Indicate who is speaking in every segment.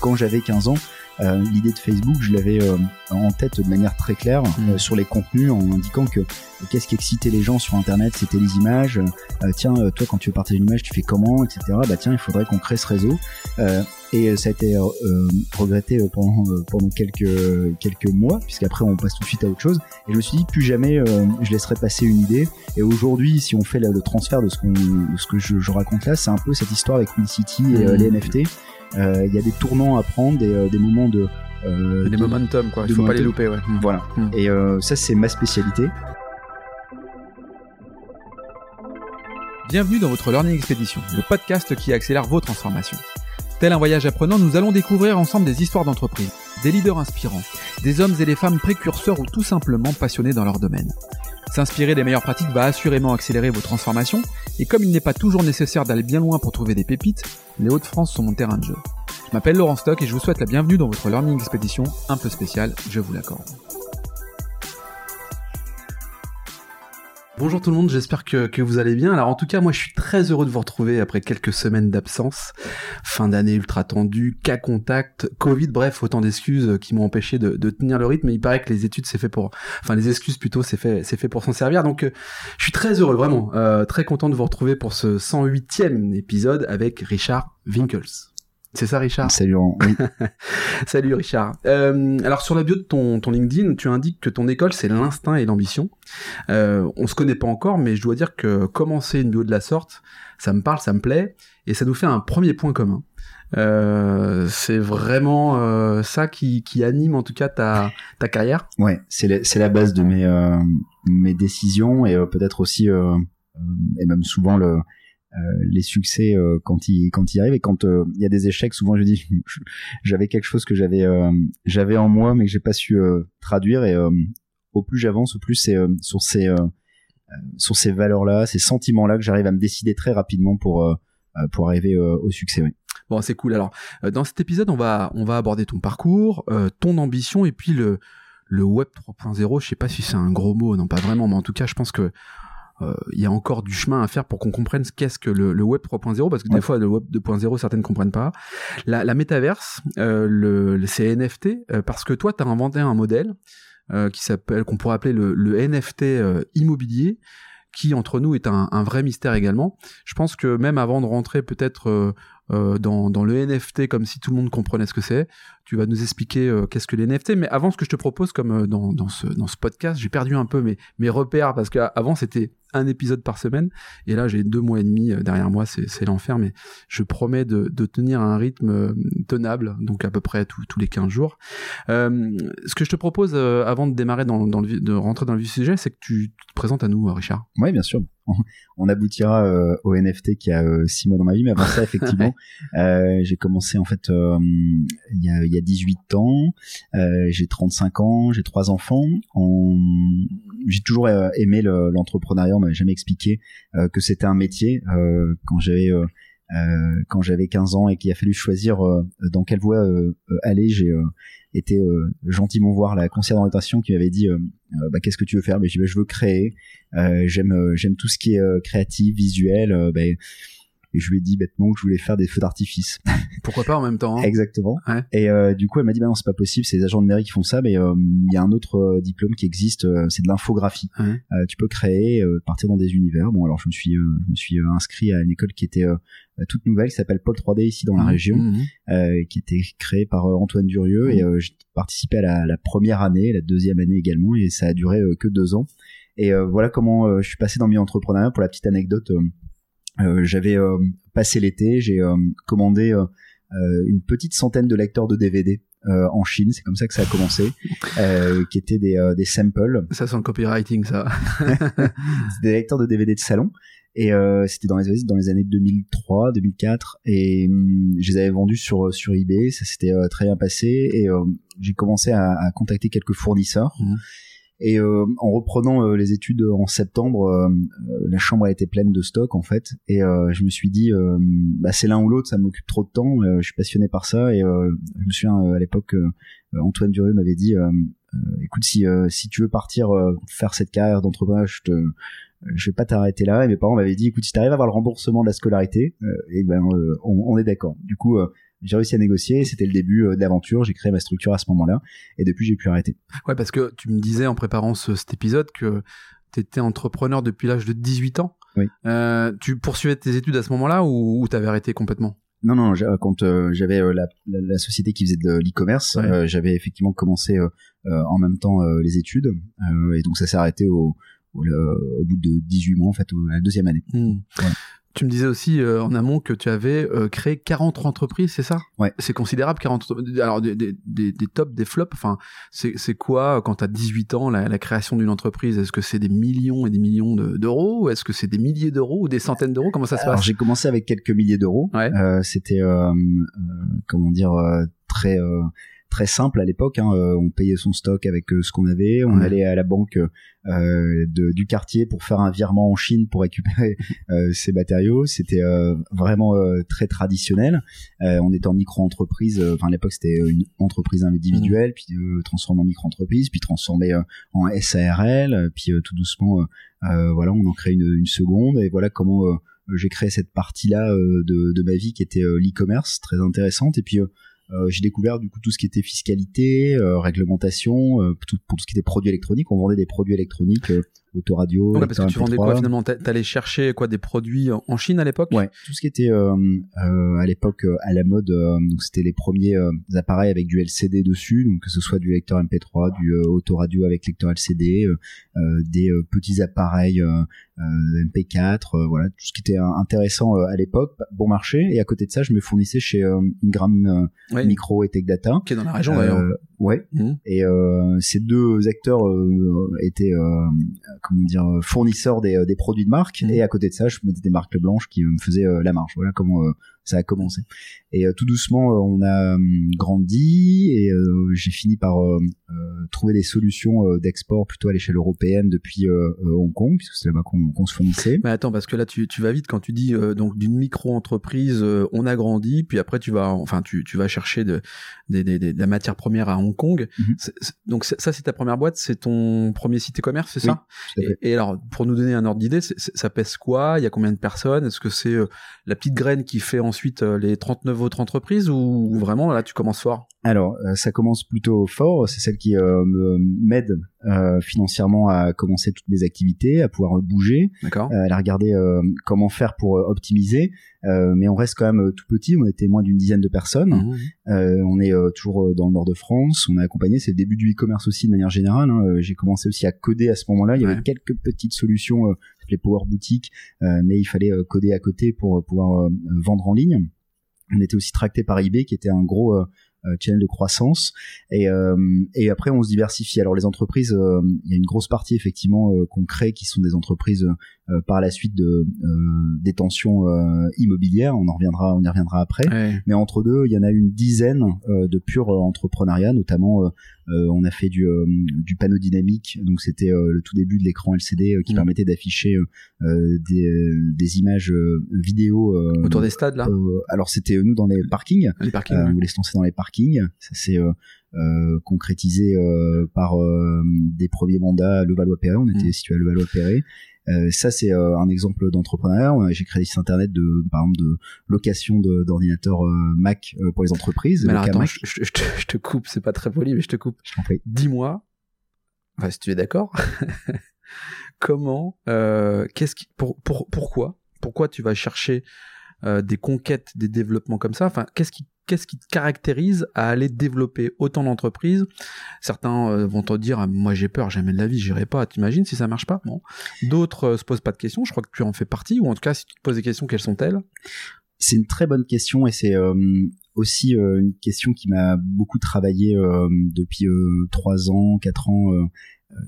Speaker 1: quand j'avais 15 ans, l'idée de Facebook, je l'avais en tête de manière très claire
Speaker 2: Mm.
Speaker 1: sur les contenus en indiquant que qu'est-ce qui excitait les gens sur Internet, c'était les images. Euh, tiens, euh, toi quand tu veux partager une image, tu fais comment, etc. Bah tiens, il faudrait qu'on crée ce réseau. Euh, et ça a été euh, regretté pendant pendant quelques quelques mois, puisqu'après on passe tout de suite à autre chose. Et je me suis dit plus jamais euh, je laisserai passer une idée. Et aujourd'hui, si on fait le, le transfert de ce qu'on de ce que je, je raconte là, c'est un peu cette histoire avec WinCity et euh,
Speaker 2: Mhm.
Speaker 1: les NFT. Euh, Il y a des tournants à prendre, des, euh, des moments de euh,
Speaker 2: Des
Speaker 1: de-
Speaker 2: momentum, quoi. Il faut pas les louper, ouais. Mm.
Speaker 1: voilà.
Speaker 2: Mm.
Speaker 1: Et euh, ça, c'est ma spécialité.
Speaker 2: Bienvenue dans votre Learning Expedition, le podcast qui accélère vos transformations. Tel un voyage apprenant, nous allons découvrir ensemble des histoires d'entreprise, des leaders inspirants, des hommes et des femmes précurseurs ou tout simplement passionnés dans leur domaine. S'inspirer des meilleures pratiques va assurément accélérer vos transformations, et comme il n'est pas toujours nécessaire d'aller bien loin pour trouver des pépites, les Hauts-de-France sont mon terrain de jeu. Je m'appelle Laurent Stock et je vous souhaite la bienvenue dans votre Learning Expedition un peu spéciale, je vous l'accorde. Bonjour tout le monde, j'espère que, vous allez bien. Alors en tout cas, moi je suis très heureux de vous retrouver après quelques semaines d'absence. Fin d'année ultra tendue, cas contact, Covid, bref, autant d'excuses qui m'ont empêché de, tenir le rythme. Il paraît que les études c'est fait pour, enfin les excuses plutôt c'est fait, c'est fait pour s'en servir. Donc euh, je suis très heureux, vraiment, euh, très content de vous retrouver pour ce 108e épisode avec Richard Winkles. C'est ça Richard?
Speaker 1: Salut. Oui.
Speaker 2: Salut Richard. Euh, alors sur la bio de ton, ton LinkedIn, tu indiques que ton école c'est l'instinct et l'ambition. Euh, on se connaît pas encore, mais je dois dire que commencer une bio de la sorte, ça me parle, ça me plaît, et ça nous fait un premier point commun. Euh, c'est vraiment euh, ça qui, qui anime en tout cas ta, ta carrière?
Speaker 1: Ouais, c'est la, base de mes mes décisions et peut-être aussi et même souvent le les succès euh, quand ils quand ils arrivent et quand euh, il y a des échecs souvent je dis j'avais quelque chose que j'avais euh, j'avais en moi mais que j'ai pas su euh, traduire et euh, au plus j'avance au plus c'est euh, sur ces euh, euh, sur ces valeurs là ces sentiments là que j'arrive à me décider très rapidement pour euh, euh, pour arriver euh, au succès oui.
Speaker 2: Bon, c'est cool. Alors, euh, dans cet épisode, on va, on va aborder ton parcours, euh, ton ambition et puis le, le web 3.0. Je sais pas si c'est un gros mot, non pas vraiment, mais en tout cas, je pense que euh, il y a encore du chemin à faire pour qu'on comprenne ce qu'est-ce que le, le web 3.0 parce que
Speaker 1: Ouais.
Speaker 2: des fois le web 2.0 certaines comprennent pas la, la métaverse euh, le, le- c'est NFT euh, parce que toi tu as inventé un modèle euh, qui s'appelle qu'on pourrait appeler le, le NFT euh, immobilier qui entre nous est un, un vrai mystère également je pense que même avant de rentrer peut-être euh, euh, dans, dans le NFT comme si tout le monde comprenait ce que c'est. Tu vas nous expliquer euh, qu'est-ce que les NFT mais avant ce que je te propose comme euh, dans, dans ce dans ce podcast j'ai perdu un peu mes mes repères parce qu'avant c'était un épisode par semaine. Et là j'ai deux mois et demi euh, derrière moi c'est l'enfer. Mais je promets de, de tenir un rythme tenable donc à peu près tous tous les 15 jours. Ce que je te propose avant de démarrer dans, dans le de rentrer dans le vif sujet c'est que tu te présentes à nous Richard.
Speaker 1: Oui, bien sûr. On- On aboutira euh, au NFT qui a euh, six mois dans ma vie, mais avant ça, effectivement, euh, j'ai commencé en fait euh, il y, a, il y a 18 ans. Euh, j'ai 35 ans, j'ai trois enfants. En- J'ai toujours aimé le- l'entrepreneuriat. On m'avait jamais expliqué euh, que c'était un métier euh, quand j'avais euh, quand j'avais 15 ans et qu'il a fallu choisir euh, dans quelle voie euh, euh, aller. J'ai euh, été gentiment voir la conseillère d'orientation qui m'avait dit bah, qu'est-ce que tu veux faire? Mais bah, je veux créer. J'aime j'aime tout ce qui est créatif, visuel. ben, et je lui ai dit bêtement que je voulais faire des feux d'artifice.
Speaker 2: pourquoi pas en même temps hein
Speaker 1: Exactement.
Speaker 2: Ouais.
Speaker 1: Et euh, du coup, elle m'a dit bah non, c'est pas possible, c'est les agents de mairie qui font ça, mais euh, il y a un autre euh, diplôme qui existe, euh, c'est de l'infographie.
Speaker 2: Ouais.
Speaker 1: Euh, tu peux créer, euh, partir dans des univers. Bon, alors je me suis euh, je me suis inscrit à une école qui était euh, toute nouvelle, qui s'appelle Pôle 3D ici dans la région,
Speaker 2: Mhm.
Speaker 1: euh, qui était créée par euh, Antoine Durieux et euh, j'ai participé à la, la première année, la deuxième année également, et ça a duré que deux ans. Et euh, voilà comment euh, je suis passé dans le milieu entrepreneuriat. Pour la petite anecdote, j'avais euh, passé l'été, j'ai euh, commandé euh, euh, une petite centaine de lecteurs de DVD euh, en Chine, c'est comme ça que ça a commencé, euh, qui étaient des, euh, des samples,
Speaker 2: ça sent le copywriting ça
Speaker 1: des lecteurs de DVD de salon. Et euh, c'était dans les dans les années 2003, 2004, et hum, je les avais vendus sur sur eBay. Ça s'était euh, très bien passé, et euh, j'ai commencé à, à contacter quelques fournisseurs.
Speaker 2: Mhm.
Speaker 1: Et euh, en reprenant euh, les études en septembre, euh, euh, la chambre a été pleine de stock en fait, et euh, je me suis dit, euh, bah, c'est l'un ou l'autre, ça m'occupe trop de temps. je suis passionné par ça, et je me souviens à l'époque, Antoine Durieux m'avait dit, écoute, si si tu veux partir faire cette carrière d'entrepreneur, je te je vais pas t'arrêter là. Et mes parents m'avaient dit, écoute, si t'arrives à avoir le remboursement de la scolarité, et ben on, on, est d'accord. Du coup, j'ai réussi à négocier. C'était le début de l'aventure. J'ai créé ma structure à ce moment-là, et depuis j'ai pu arrêter.
Speaker 2: Ouais, parce que tu me disais en préparant cet épisode que tu étais entrepreneur depuis l'âge de 18 ans.
Speaker 1: Oui.
Speaker 2: Euh, tu poursuivais tes études à ce moment-là ou, ou t'avais arrêté complètement?
Speaker 1: Non, non, quand euh, j'avais euh, la, la, société qui faisait de l'e-commerce, euh, j'avais effectivement commencé en même temps les études, et donc ça s'est arrêté au, au, bout de 18 mois, en fait, à la deuxième année.
Speaker 2: Hmm. Tu me disais aussi euh, en amont que tu avais euh, créé 40 entreprises, c'est ça?
Speaker 1: Ouais.
Speaker 2: C'est considérable 40 alors des, des, des, des tops, des flops, enfin c'est c'est quoi quand tu as 18 ans la, la création d'une entreprise? Est-ce que c'est des millions et des millions d'euros? Est-ce que c'est des milliers d'euros ou des centaines d'euros? Comment ça se passe?
Speaker 1: j'ai commencé avec quelques milliers d'euros.
Speaker 2: Ouais.
Speaker 1: Euh, c'était euh, comment dire très très simple à l'époque. Hein. Euh, on payait son stock avec euh, ce qu'on avait. On allait à la banque euh, de, du quartier pour faire un virement en Chine pour récupérer ces matériaux. C'était vraiment très traditionnel. on était en micro-entreprise. Enfin, à l'époque, c'était une entreprise individuelle, puis transformée en micro-entreprise, puis transformée en SARL, puis tout doucement, voilà, on en crée une, une seconde. Et voilà comment j'ai créé cette partie-là de, de, ma vie qui était l'e-commerce, très intéressante. Et puis j'ai découvert du coup tout ce qui était fiscalité, euh, réglementation, euh, tout, pour tout ce qui était produits électroniques. On vendait des produits électroniques autoradio.
Speaker 2: Ouais, parce que tu vendais quoi finalement? T'allais chercher quoi des produits en Chine à l'époque?
Speaker 1: Ouais, tout ce qui était euh, euh, à l'époque à la mode. donc c'était les premiers appareils avec du LCD dessus, donc que ce soit du lecteur MP3, du autoradio avec lecteur LCD, des petits appareils MP4, voilà tout ce qui était intéressant à l'époque, bon marché. Et à côté de ça, je me fournissais chez Ingram Micro et Tech Data,
Speaker 2: qui est dans la région d'ailleurs.
Speaker 1: Ouais. Mmh. Et ces deux acteurs étaient comment dire fournisseurs des, des produits de marque mmh. et à côté de ça je mettais des marques blanches qui me faisaient la marge voilà comment ça a commencé. Et euh, tout doucement, euh, on a hum, grandi et euh, j'ai fini par trouver des solutions d'export plutôt à l'échelle européenne depuis Hong Kong, puisque c'est là-bas qu'on se fournissait.
Speaker 2: Mais attends, parce que là, tu, tu vas vite quand tu dis donc d'une micro-entreprise, on a grandi, puis après tu vas, enfin, tu, tu vas chercher de, de, de, la matière première à Hong Kong. Mhm. donc ça, c'est ta première boîte, c'est ton premier site e-commerce, c'est ça et, et, alors, pour nous donner un ordre d'idée, ça pèse quoi? Il y a combien de personnes? Est-ce que c'est la petite graine qui fait ensuite euh, les 39 autres entreprises ou vraiment là tu commences fort?
Speaker 1: Alors, euh, ça commence plutôt fort. C'est celle qui euh, m'aide financièrement à commencer toutes mes activités, à pouvoir bouger,
Speaker 2: D'accord.
Speaker 1: à regarder comment faire pour optimiser. mais on reste quand même tout petit. On était moins d'une dizaine de personnes. Mmh, on est toujours dans le nord de France. On a accompagné. C'est le début du e-commerce aussi de manière générale. Hein. J'ai commencé aussi à coder à ce moment-là. Il y avait quelques petites solutions, les Power Boutique, mais il fallait coder à côté pour pouvoir vendre en ligne. On était aussi tracté par eBay, qui était un gros euh, channel de croissance. Et, euh, et après, on se diversifie. Alors les entreprises, euh, il y a une grosse partie effectivement qu'on crée qui sont des entreprises par la suite de détention immobilière. On en reviendra, on y reviendra après. Mais entre deux, il y en a une dizaine de purs entrepreneuriats, notamment on a fait du, du panneau dynamique, donc c'était le tout début de l'écran LCD qui mmh. permettait d'afficher des, des images vidéo
Speaker 2: autour des stades là?
Speaker 1: alors c'était nous dans les parkings.
Speaker 2: Les parkings.
Speaker 1: On voulait se lancer dans les parkings ça s'est euh, euh, concrétisé euh, par des premiers mandats à Levallois-Perret. On était mm. situé à Levallois-Perret. Ça, c'est un exemple d'entrepreneuriat. J'ai créé des sites internet de, par exemple, de location d'ordinateurs Mac pour les entreprises.
Speaker 2: Mais alors attends, je, te, coupe, c'est pas très poli, mais je te coupe. Dis-moi, enfin, si tu es d'accord, comment, qu'est-ce qui, pour, pour, pourquoi, pourquoi tu vas chercher des conquêtes, des développements comme ça? Enfin, qu'est-ce qui qu'est-ce qui te caractérise à aller développer autant d'entreprises? Certains euh, vont te dire ah, moi j'ai peur, jamais de la vie, j'irai pas. T'imagines si ça marche pas? Bon. D'autres euh, se posent pas de questions. Je crois que tu en fais partie, ou en tout cas si tu te poses des questions, quelles sont-elles?
Speaker 1: C'est une très bonne question et c'est euh, aussi une question qui m'a beaucoup travaillé depuis trois ans, quatre ans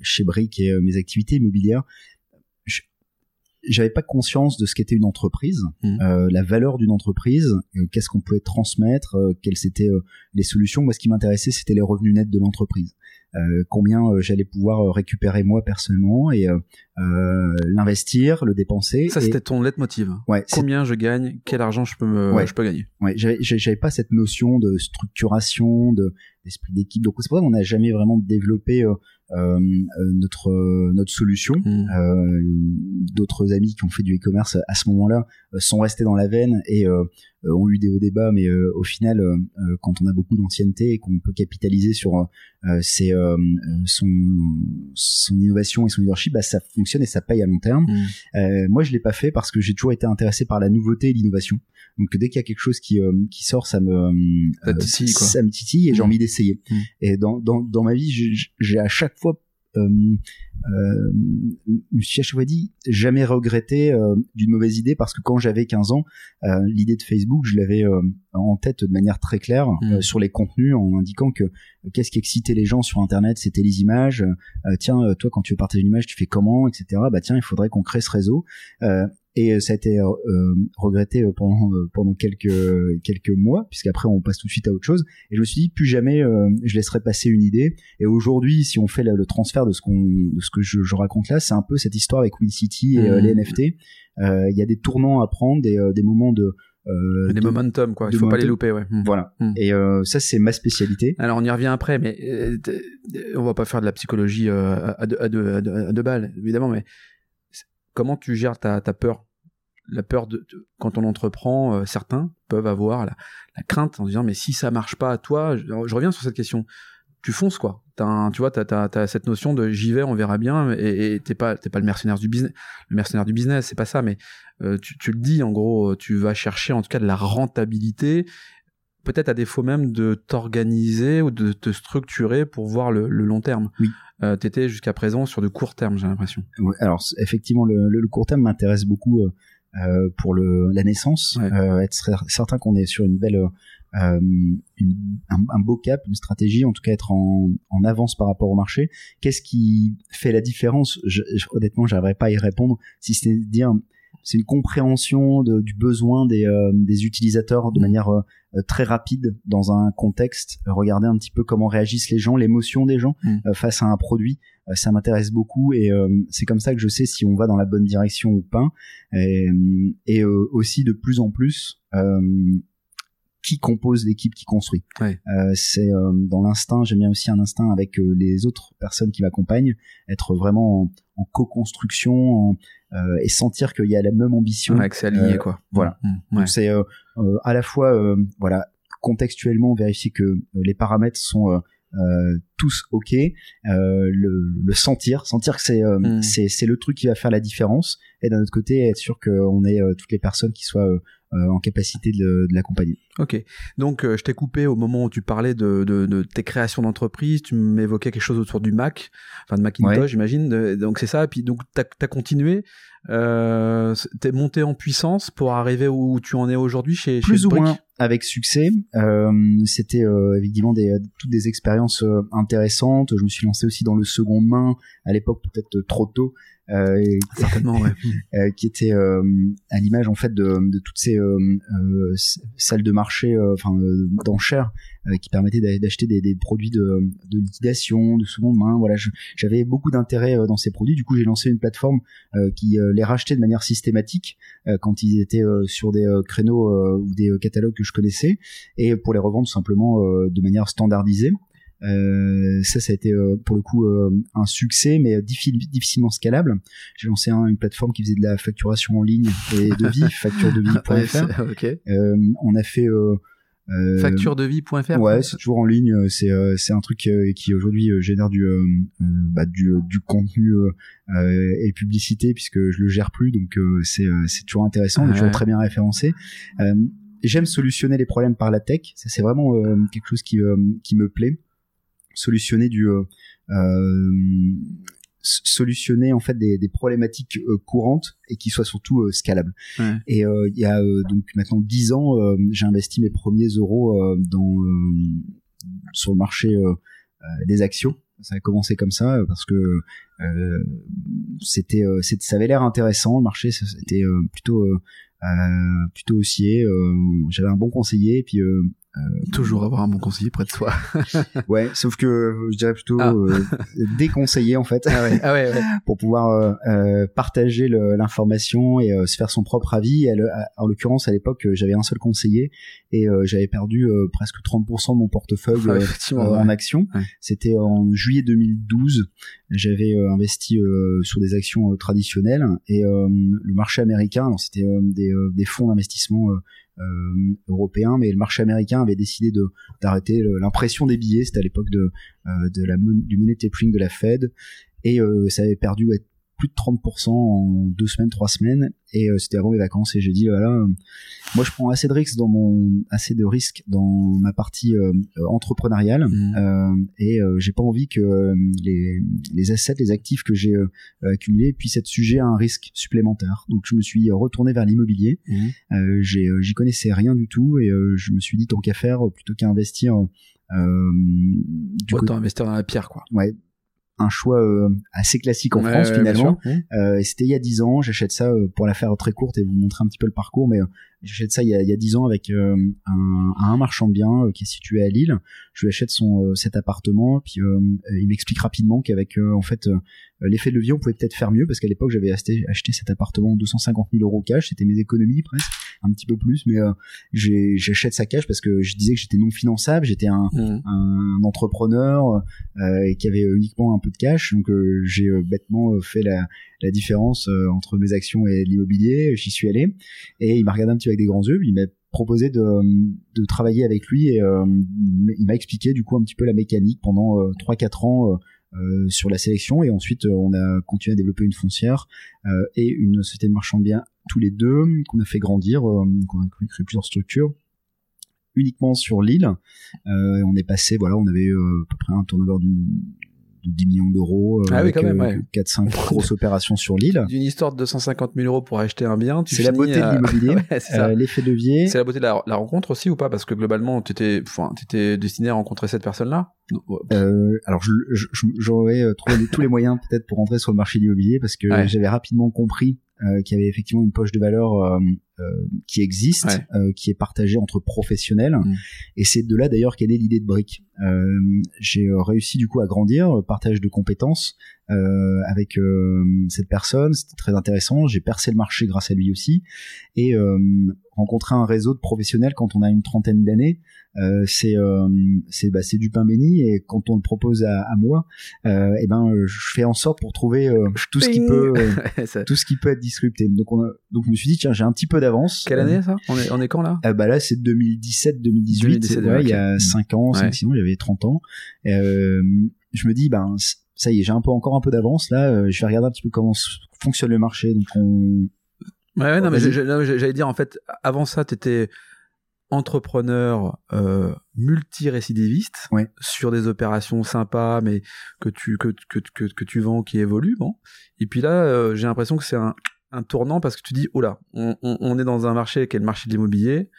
Speaker 1: chez Brick et mes activités immobilières j'avais pas conscience de ce qu'était une entreprise, mmh. euh, la valeur d'une entreprise, euh, qu'est-ce qu'on pouvait transmettre, euh, quelles étaient les solutions. Moi, ce qui m'intéressait, c'était les revenus nets de l'entreprise. combien j'allais pouvoir récupérer moi personnellement et l'investir, le dépenser.
Speaker 2: Ça, c'était ton leitmotiv.
Speaker 1: Ouais,
Speaker 2: combien je gagne, quel argent je peux me, je peux gagner.
Speaker 1: Ouais, j'avais pas cette notion de structuration, de d'esprit d'équipe. Donc c'est pour ça qu'on n'a jamais vraiment développé notre notre solution. Mmh. D'autres amis qui ont fait du e-commerce à ce moment-là sont restés dans la veine et ont eu des hauts débats, mais au final, quand on a beaucoup d'ancienneté et qu'on peut capitaliser sur ses, son son innovation et son leadership, bah, ça fonctionne et ça paye à long terme. Mmh. moi, je l'ai pas fait parce que j'ai toujours été intéressé par la nouveauté et l'innovation. Donc dès qu'il y a quelque chose qui qui sort, ça me
Speaker 2: ça, titille, quoi.
Speaker 1: ça me titille et j'ai mmh. envie d'essayer. Mmh. Et dans, dans dans ma vie, j'ai à chaque fois euh, euh, fois dit jamais regretté euh, d'une mauvaise idée parce que quand j'avais 15 ans, euh, l'idée de Facebook, je l'avais euh, en tête de manière très claire mmh. sur les contenus en indiquant que qu'est-ce qui excitait les gens sur Internet, c'était les images. tiens, toi quand tu veux partager une image, tu fais comment, etc. Bah tiens, il faudrait qu'on crée ce réseau et ça a été euh, regretté pendant pendant quelques quelques mois puisqu'après on passe tout de suite à autre chose. Et je me suis dit plus jamais je laisserai passer une idée. Et aujourd'hui si on fait le, transfert de ce qu'on de ce que je, je raconte là c'est un peu cette histoire avec City et les NFT il y a des tournants à prendre des, des moments de
Speaker 2: euh, des momentum quoi. il faut pas les louper ouais.
Speaker 1: Voilà. Et euh, ça c'est ma spécialité.
Speaker 2: Alors on y revient après mais euh, on va pas faire de la psychologie à deux, à, deux, à, deux, balles évidemment mais comment tu gères ta, peur? La peur de, quand on entreprend euh, certains peuvent avoir la, crainte en disant mais si ça marche pas à toi je, reviens sur cette question. Tu fonces quoi. Tu vois t'as as, cette notion de j'y vais on verra bien et t'es pas t'es pas le mercenaire du business le mercenaire du business c'est pas ça mais euh, tu, tu, le dis en gros tu vas chercher en tout cas de la rentabilité peut-être à défaut même de t'organiser ou de te structurer pour voir le, le long terme
Speaker 1: oui
Speaker 2: euh, t'étais jusqu'à présent sur de court terme, j'ai l'impression.
Speaker 1: Alors effectivement, le, le, court terme m'intéresse beaucoup euh, euh pour la naissance, euh, être certain qu'on est sur une belle, une, un, un, beau cap, une stratégie, en tout cas être en, en avance par rapport au marché. Qu'est-ce qui fait la différence? Je, Honnêtement, j'arriverai pas à y répondre. Si c'est dire c'est une compréhension de, du besoin des, euh, des utilisateurs de manière euh, très rapide dans un contexte. Regarder un petit peu comment réagissent les gens, l'émotion des gens mmh. euh, face à un produit. ça m'intéresse beaucoup et c'est comme ça que je sais si on va dans la bonne direction ou pas. Et, et aussi de plus en plus qui compose l'équipe qui construit.
Speaker 2: Ouais.
Speaker 1: Euh, c'est euh, dans l'instinct, j'aime bien aussi un instinct avec euh, les autres personnes qui m'accompagnent, être vraiment en, en co-construction euh, et sentir qu'il y a la même ambition.
Speaker 2: Ouais, que c'est aligné quoi.
Speaker 1: Voilà. Mmh. Donc c'est à la fois voilà contextuellement vérifier que les paramètres sont euh, tous ok euh, le, le, sentir sentir que c'est mmh. c'est c'est le truc qui va faire la différence et d'un autre côté être sûr qu'on ait toutes les personnes qui soient euh, en capacité de, de l'accompagner.
Speaker 2: Ok, donc euh, je t'ai coupé au moment où tu parlais de, de, de tes créations d'entreprise, tu m'évoquais quelque chose autour du Mac, enfin de Macintosh j'imagine, donc c'est ça, et puis donc tu as, continué, euh, t'es monté en puissance pour arriver où tu en es aujourd'hui chez,
Speaker 1: Plus
Speaker 2: chez
Speaker 1: ou moins avec succès, euh, c'était euh, évidemment des, toutes des expériences intéressantes, je me suis lancé aussi dans le second main, à l'époque peut-être trop tôt,
Speaker 2: euh, certainement ouais.
Speaker 1: euh, qui était euh, à l'image en fait de, de toutes ces euh, euh, salles de marché enfin d'enchères qui permettaient d'acheter des, des, produits de, de, liquidation de seconde main. Voilà j'avais beaucoup d'intérêt dans ces produits. Du coup j'ai lancé une plateforme qui les rachetait de manière systématique quand ils étaient sur des créneaux ou des catalogues que je connaissais et pour les revendre simplement de manière standardisée euh, ça, ça a été euh, pour le coup euh, un succès, mais difficilement scalable. J'ai lancé une plateforme qui faisait de la facturation en ligne et de vie, facturedevie.fr.
Speaker 2: okay.
Speaker 1: on a fait euh,
Speaker 2: facturedevie.fr
Speaker 1: ouais c'est toujours en ligne c'est c'est un truc qui aujourd'hui génère du bah, du, du contenu et publicité puisque je le gère plus donc c'est c'est toujours intéressant toujours très bien référencé j'aime solutionner les problèmes par la tech ça c'est vraiment quelque chose qui qui me plaît solutionner du euh, euh, solutionner en fait des, des problématiques euh, courantes et qui soient surtout scalables.
Speaker 2: Ouais.
Speaker 1: Et il y a donc maintenant dix ans, j'ai investi mes premiers euros dans sur le marché des actions. Ça a commencé comme ça parce que euh, c'était, ça avait l'air intéressant. Le marché, c'était plutôt plutôt haussier. J'avais un bon conseiller et puis
Speaker 2: Toujours avoir un bon conseiller près de soi.
Speaker 1: ouais, sauf que je dirais plutôt ah. déconseiller en fait,
Speaker 2: ah ouais, ah ouais,
Speaker 1: pour pouvoir partager l'information et se faire son propre avis. en l'occurrence, à l'époque, j'avais un seul conseiller et j'avais perdu presque 30% de mon portefeuille ah en action. C'était en juillet 2012. J'avais investi sur des actions traditionnelles et le marché américain, alors c'était des, des fonds d'investissement euh, européen, mais le marché américain avait décidé d'arrêter l'impression des billets. C'était à l'époque de, euh, du money tapering de la Fed et euh, ça avait perdu plus de 30% en deux semaines, trois semaines, et euh, c'était avant mes vacances, et j'ai dit voilà, euh, moi je prends assez de risques dans mon, assez de risques dans ma partie euh, entrepreneuriale, mmh. et j'ai pas envie que les, les assets, les actifs que j'ai accumulés puissent être sujets à un risque supplémentaire. Donc je me suis retourné vers l'immobilier, mmh. j'y connaissais rien du tout, et je me suis dit tant qu'à faire, plutôt qu'à investir
Speaker 2: euh, du Autant investir dans la pierre, quoi.
Speaker 1: Ouais, un choix euh, assez classique en France finalement. Euh, c'était il y a dix ans. J'achète ça euh, pour la faire très courte et vous montrer un petit peu le parcours, mais j'achète ça il y a, il y a 10 ans avec un, un, marchand de biens qui est situé à Lille. Je lui achète son cet appartement, puis il m'explique rapidement qu'avec en fait l'effet de levier, on pouvait peut-être faire mieux parce qu'à l'époque j'avais acheté, acheté cet appartement 250 000 euros cash, c'était mes économies presque, un petit peu plus, mais j'achète sa cash parce que je disais que j'étais non finançable, j'étais un, mmh. un, entrepreneur et qui avait uniquement un peu de cash, donc euh, j'ai euh, bêtement euh, fait la, la différence entre mes actions et l'immobilier. J'y suis allé et il m'a regardé un petit peu avec des grands yeux. Il m'a proposé de, de travailler avec lui et il m'a expliqué du coup un petit peu la mécanique pendant 3-4 ans. Euh, sur la sélection et ensuite on a continué à développer une foncière euh, et une société de marchand de biens tous les deux qu'on a fait grandir, euh, qu'on a créé plusieurs structures uniquement sur l'île. on est passé, voilà, on avait à peu près un turnover d'une de 10 millions d'euros euh,
Speaker 2: ah avec quand même,
Speaker 1: 4-5 euh, grosses opérations sur l'île.
Speaker 2: D'une histoire de 250 000 euros pour acheter un bien,
Speaker 1: c'est la beauté de l'immobilier, euh, l'effet levier.
Speaker 2: C'est la beauté de la, rencontre aussi ou pas? Parce que globalement, tu étais, enfin, étais destiné à rencontrer cette personne-là?
Speaker 1: Euh, alors j'aurais trouvé tous les moyens peut-être pour rentrer sur le marché de l'immobilier parce que j'avais rapidement compris euh, qu'il y avait effectivement une poche de valeur euh, euh, qui existe, qui est partagée entre professionnels. Mm. Et c'est de là d'ailleurs qu'est née l'idée de Brick. J'ai réussi du coup à grandir, partage de compétences avec cette personne. C'était très intéressant. J'ai percé le marché grâce à lui aussi. Et rencontrer un réseau de professionnels quand on a une trentaine d'années, euh, c'est euh, c'est bah, du pain béni et quand on le propose à, à moi, euh, et eh ben je fais en sorte pour trouver euh, tout ce qui peut tout ce qui peut être disrupté. Donc on a, donc je me suis dit tiens j'ai un petit peu d'avance.
Speaker 2: Quelle année ça? On est on est quand là?
Speaker 1: Bah là c'est 2017 2018. ouais, Il y a 5 ans, 5 6 ans, j'avais 30 ans. je me dis ben ça y est j'ai un peu encore un peu d'avance là. je vais regarder un petit peu comment fonctionne le marché. Donc on
Speaker 2: Ouais, non, mais j'allais dire, en fait, avant ça, tu étais entrepreneur euh, multirécidiviste
Speaker 1: ouais.
Speaker 2: sur des opérations sympas, mais que tu, que, que, que, que tu vends, qui évoluent. Bon. Et puis là, euh, j'ai l'impression que c'est un, un tournant parce que tu dis, oh là, on, on, on est dans un marché qui est le marché de l'immobilier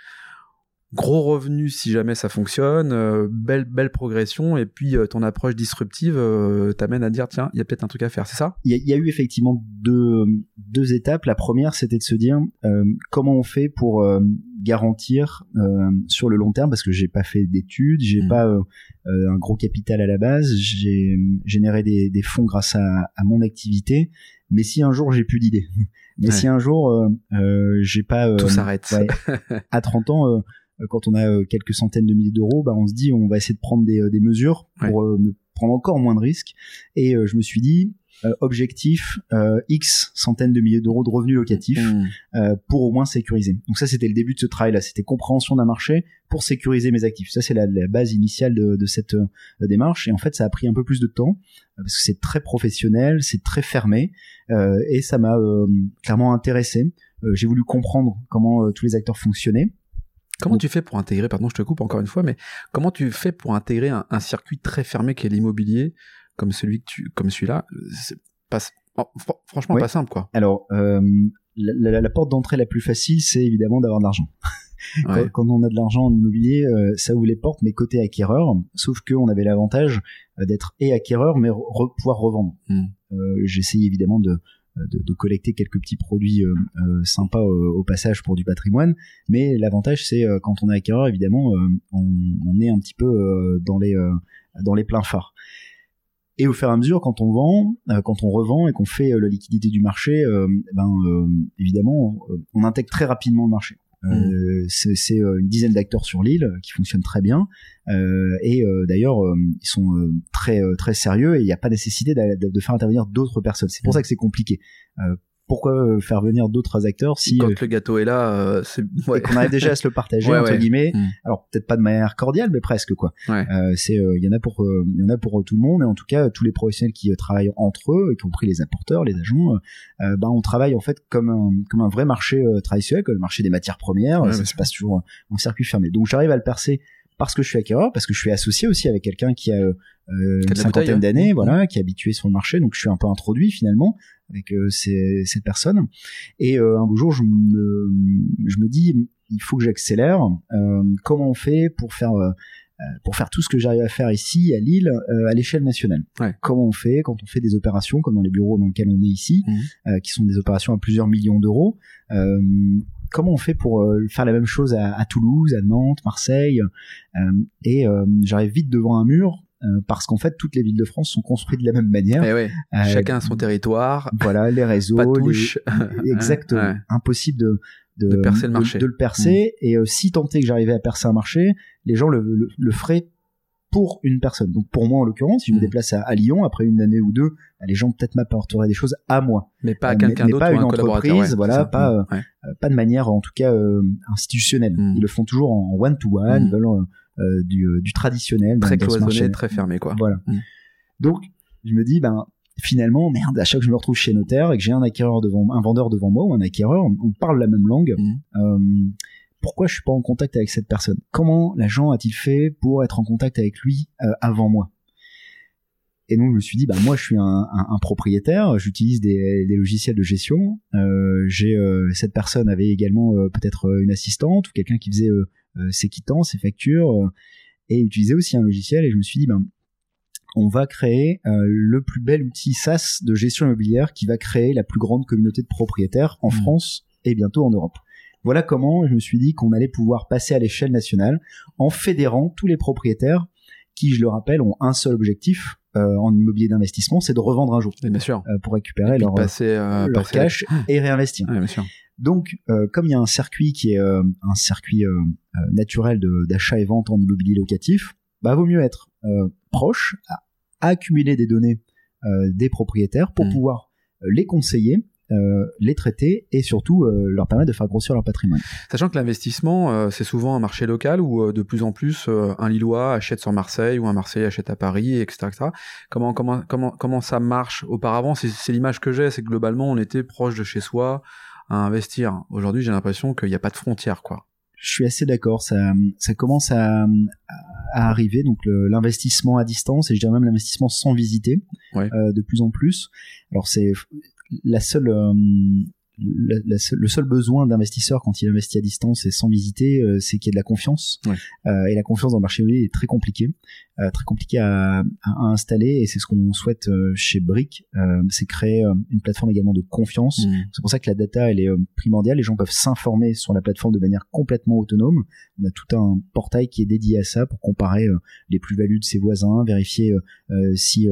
Speaker 2: gros revenus si jamais ça fonctionne, euh, belle belle progression et puis euh, ton approche disruptive euh, t'amène à dire tiens il y a peut-être un truc à faire, c'est ça?
Speaker 1: Il y, a eu effectivement deux deux étapes. La première c'était de se dire comment on fait pour garantir sur le long terme parce que j'ai pas fait d'études, j'ai mmh. pas un gros capital à la base, j'ai généré des, des fonds grâce à, à mon activité. Mais si un jour j'ai plus d'idées, mais si un jour j'ai pas
Speaker 2: tout s'arrête
Speaker 1: à 30 ans euh, quand on a euh, quelques centaines de milliers d'euros, bah on se dit on va essayer de prendre des, euh, des mesures pour prendre encore moins de risques. Et je me suis dit objectif X centaines de milliers d'euros de revenus locatifs mmh. pour au moins sécuriser. Donc ça c'était le début de ce travail là, c'était compréhension d'un marché pour sécuriser mes actifs. Ça c'est la, la, base initiale de, de cette démarche et en fait ça a pris un peu plus de temps parce que c'est très professionnel, c'est très fermé et ça m'a clairement intéressé. J'ai voulu comprendre comment tous les acteurs fonctionnaient
Speaker 2: Comment tu fais pour intégrer, pardon, je te coupe encore une fois, mais comment tu fais pour intégrer un, circuit très fermé qui est l'immobilier, comme celui que tu, comme celui-là, c'est pas, franchement pas simple, quoi.
Speaker 1: Alors, euh, la, porte d'entrée la plus facile, c'est évidemment d'avoir de l'argent. quand, on a de l'argent en immobilier, euh, ça ouvre les portes, mais côté acquéreur, sauf qu'on avait l'avantage euh, d'être et acquéreur, mais pouvoir revendre. Essayé évidemment de de, de, collecter quelques petits produits sympas au, passage pour du patrimoine. Mais l'avantage, c'est quand on est acquéreur, évidemment, on, on, est un petit peu dans les dans les pleins phares. Et au fur et à mesure, quand on vend, quand on revend et qu'on fait la liquidité du marché, ben évidemment, on intègre très rapidement le marché. Euh, mm. c'est euh, une dizaine d'acteurs sur l'île qui fonctionnent très bien euh, et d'ailleurs ils sont très très sérieux et il n'y a pas nécessité de, de faire intervenir d'autres personnes. C'est pour mm. ça que c'est compliqué pourquoi euh, faire venir d'autres acteurs si
Speaker 2: quand euh, le gâteau est là euh, c'est
Speaker 1: ouais. qu'on arrive déjà à se le partager entre guillemets. Mm. alors peut-être pas de manière cordiale mais presque quoi. Euh, c'est il y en a pour il y en a pour tout le monde et en tout cas tous les professionnels qui travaillent entre eux y compris les apporteurs les agents ben on travaille en fait comme un comme un vrai marché traditionnel comme le marché des matières premières. Ça se passe toujours en circuit fermé. Donc j'arrive à le percer parce que je suis acquéreur, parce que je suis associé aussi avec quelqu'un qui a euh, une cinquantaine hein. d'années, mmh. voilà, qui est habitué sur le marché, donc je suis un peu introduit finalement avec euh, ces, cette personne. Et euh, un beau jour, je me, je me dis, il faut que j'accélère. Euh, comment on fait pour faire euh, pour faire tout ce que j'arrive à faire ici à Lille à l'échelle nationale?
Speaker 2: Ouais.
Speaker 1: Comment on fait quand on fait des opérations comme dans les bureaux dans lesquels on est ici, mmh. qui sont des opérations à plusieurs millions d'euros comment on fait pour faire la même chose à, à Toulouse, à Nantes, Marseille Et j'arrive vite devant un mur euh, parce qu'en fait toutes les villes de France sont construites de la même manière.
Speaker 2: Eh euh, Chacun a son territoire.
Speaker 1: Voilà, les réseaux,
Speaker 2: pas touche.
Speaker 1: exactement. Impossible de,
Speaker 2: de, percer le marché.
Speaker 1: De, le percer. Mm. Et euh, si est que j'arrivais à percer un marché, les gens le, le, feraient pour une personne. Donc pour moi en l'occurrence, si je me mm. déplace à, Lyon après une année ou deux, bah, les gens peut-être m'apporteraient des choses à moi,
Speaker 2: mais pas à quelqu'un d'autre,
Speaker 1: pas
Speaker 2: une
Speaker 1: entreprise, voilà, pas pas de manière en tout cas institutionnelle. Mm. Ils le font toujours en one to one. Ils veulent euh, du, euh, du, traditionnel.
Speaker 2: Très cloisonné, très fermé, quoi.
Speaker 1: Voilà. Mm. Donc, je me dis, ben, finalement, merde, à chaque fois que je me retrouve chez notaire et que j'ai un acquéreur devant, un vendeur devant moi ou un acquéreur, on parle la même langue. Mm. Euh, pourquoi je suis pas en contact avec cette personne? Comment l'agent a-t-il fait pour être en contact avec lui avant moi? Et donc je me suis dit, bah moi je suis un, un, un propriétaire, j'utilise des, des, logiciels de gestion. Euh, j'ai cette personne avait également peut-être une assistante ou quelqu'un qui faisait euh, ses quittances, ses factures, euh, et utiliser aussi un logiciel. Et je me suis dit, ben, on va créer euh, le plus bel outil SaaS de gestion immobilière qui va créer la plus grande communauté de propriétaires en mmh. France et bientôt en Europe. Voilà comment je me suis dit qu'on allait pouvoir passer à l'échelle nationale en fédérant tous les propriétaires qui, je le rappelle, ont un seul objectif en immobilier d'investissement, c'est de revendre un jour.
Speaker 2: bien sûr.
Speaker 1: pour récupérer leur,
Speaker 2: passer,
Speaker 1: leur cash et réinvestir.
Speaker 2: bien sûr.
Speaker 1: Donc, euh, comme il y a un circuit qui est euh, un circuit euh, naturel d'achat et vente en immobilier locatif, bah vaut mieux être proche, à, accumuler des données des propriétaires pour mmh. pouvoir les conseiller les traiter et surtout leur permettre de faire grossir leur patrimoine.
Speaker 2: Sachant que l'investissement, c'est souvent un marché local où de plus en plus un Lillois achète sur Marseille ou un Marseillais achète à Paris, etc. etc. Comment, comment, comment, comment ça marche auparavant? C'est l'image que j'ai, c'est que globalement on était proche de chez soi, à investir. Aujourd'hui, j'ai l'impression qu'il n'y a pas de frontières, quoi.
Speaker 1: Je suis assez d'accord. Ça, ça commence à, à arriver. Donc l'investissement à distance et je dirais même l'investissement sans visiter, euh, de plus en plus. Alors c'est la seule euh, le seul besoin d'investisseur quand il investit à distance et sans visiter, euh, c'est qu'il y ait de la confiance. Euh, et la confiance dans le marché immobilier est très compliquée, très compliquée à, à, installer. Et c'est ce qu'on souhaite chez Brick, c'est créer une plateforme également de confiance. Mmh. C'est pour ça que la data elle est primordiale. Les gens peuvent s'informer sur la plateforme de manière complètement autonome. On a tout un portail qui est dédié à ça pour comparer les plus-values de ses voisins, vérifier si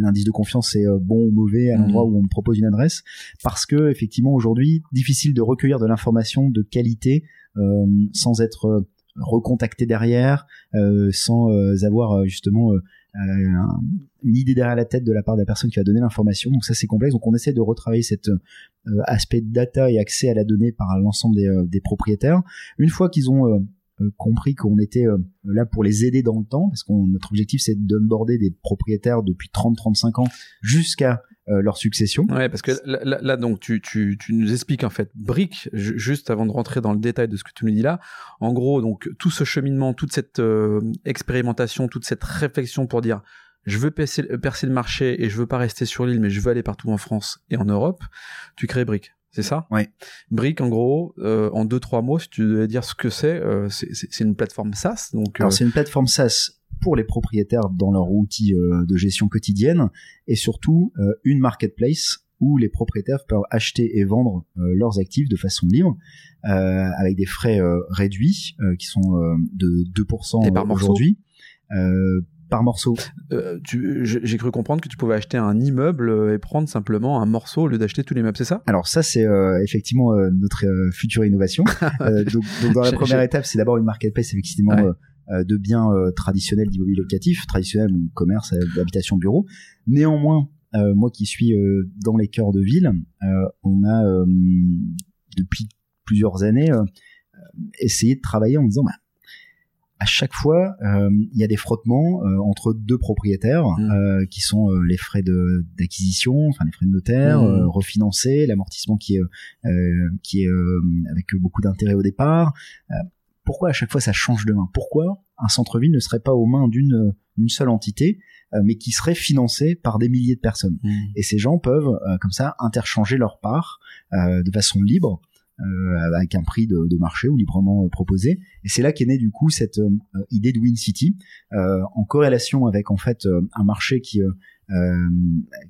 Speaker 1: l'indice de confiance est bon ou mauvais à mmh. l'endroit où on propose une adresse parce que effectivement aujourd'hui difficile de recueillir de l'information de qualité euh, sans être euh, recontacté derrière, euh, sans avoir justement une idée derrière la tête de la part de la personne qui va donner l'information. Donc ça c'est complexe. Donc on essaie de retravailler cet aspect de data et accès à la donnée par l'ensemble des, des, propriétaires. Une fois qu'ils ont compris qu'on était là pour les aider dans le temps, parce que notre objectif c'est d'onboarder des propriétaires depuis 30-35 ans jusqu'à euh, leur succession.
Speaker 2: Ouais, parce que là, là, donc tu, tu, tu, nous expliques en fait brique juste avant de rentrer dans le détail de ce que tu nous dis là. En gros, donc tout ce cheminement, toute cette euh, expérimentation, toute cette réflexion pour dire je veux percer, percer le marché et je veux pas rester sur l'île, mais je veux aller partout en France et en Europe. Tu crées brique. C'est ça?
Speaker 1: Oui.
Speaker 2: Brick, en gros, euh, en deux trois mots, si tu devais dire ce que c'est, euh, c'est une plateforme SaaS. Donc,
Speaker 1: alors c'est une plateforme SaaS pour les propriétaires dans leur outil de gestion quotidienne et surtout une marketplace où les propriétaires peuvent acheter et vendre leurs actifs de façon libre avec des frais réduits qui sont de 2% aujourd'hui par morceau.
Speaker 2: Euh, j'ai cru comprendre que tu pouvais acheter un immeuble euh, et prendre simplement un morceau au lieu d'acheter tout l'immeuble, c'est ça?
Speaker 1: Alors ça, c'est euh, effectivement notre future innovation. donc, dans la première étape, c'est d'abord une marketplace effectivement de biens traditionnels d'immobilier locatif, traditionnel, commerce, habitation, bureau. Néanmoins, moi qui suis dans les cœurs de ville, on a depuis plusieurs années essayé de travailler en disant bah, à chaque fois, euh, il y a des frottements euh, entre deux propriétaires mmh. euh, qui sont les frais d'acquisition, enfin les frais de notaire, mmh. refinancés, l'amortissement qui est qui est avec beaucoup d'intérêt au départ. Pourquoi à chaque fois ça change de main? Pourquoi un centre-ville ne serait pas aux mains d'une d'une seule entité, mais qui serait financé par des milliers de personnes? Mmh. Et ces gens peuvent comme ça interchanger leur part de façon libre euh, avec un prix de, de, marché ou librement euh, proposé. Et c'est là qu'est née du coup cette euh, idée de Win City, en corrélation avec en fait un marché qui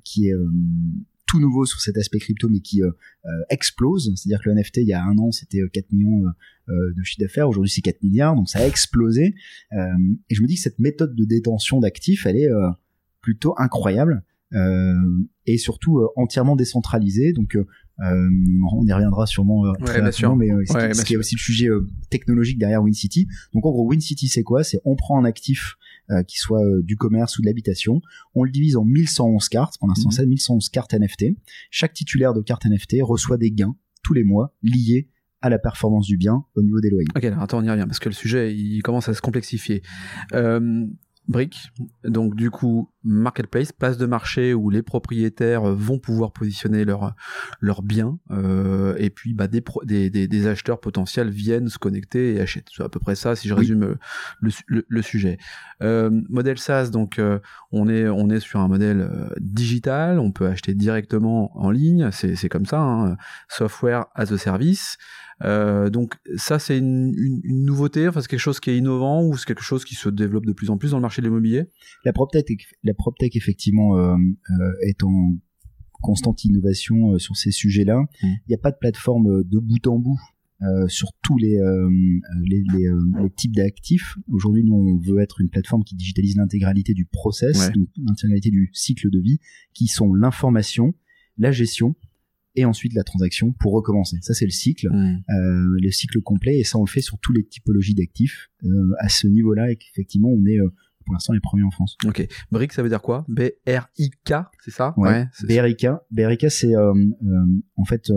Speaker 1: qui est tout nouveau sur cet aspect crypto, mais qui explose. C'est-à-dire que le NFT, il y a un an, c'était 4 millions de chiffre d'affaires. Aujourd'hui, c'est 4 milliards. Donc, ça a explosé. et je me dis que cette méthode de détention d'actifs, elle est plutôt incroyable. et surtout entièrement décentralisée. Donc, euh, on y reviendra sûrement euh, très rapidement, mais euh, y a aussi le sujet technologique derrière WinCity. Donc en gros, WinCity, c'est quoi? C'est on prend un actif qui soit du commerce ou de l'habitation, on le divise en 1111 cartes, pour l'instant mhm. c'est 1111 cartes NFT. Chaque titulaire de carte NFT reçoit des gains tous les mois liés à la performance du bien au niveau des loyers.
Speaker 2: Ok, alors attends, on y revient parce que le sujet il commence à se complexifier. Euh, Brick. Donc du coup, marketplace, place de marché où les propriétaires vont pouvoir positionner leurs leurs biens euh, et puis bah, des, des, des, acheteurs potentiels viennent se connecter et achètent. C'est à peu près ça si je résume euh, le, le, sujet. Euh, modèle SaaS, donc euh, on est on est sur un modèle euh, digital, on peut acheter directement en ligne, c'est c'est comme ça, hein, software as a service. Euh, donc ça c'est une, une, une, nouveauté, enfin c'est quelque chose qui est innovant ou c'est quelque chose qui se développe de plus en plus dans le marché de l'immobilier?
Speaker 1: La PropTech, la PropTech effectivement euh, euh, est en constante innovation sur ces sujets-là. Mmh. Il n'y a pas de plateforme de bout en bout euh, sur tous les, euh, les, les, les, types d'actifs. Aujourd'hui, nous, on veut être une plateforme qui digitalise l'intégralité du process, l'intégralité du cycle de vie, qui sont l'information, la gestion et ensuite la transaction pour recommencer. Ça, c'est le cycle, mmh. euh, le cycle complet, et ça, on le fait sur toutes les typologies d'actifs. Euh, à ce niveau-là, effectivement, on est euh, pour l'instant les premiers en France.
Speaker 2: Ok. BRIC, ça veut dire quoi? B-R-I-K, c'est ça?
Speaker 1: Ouais. BRIK. BRIK, c'est euh, euh, en fait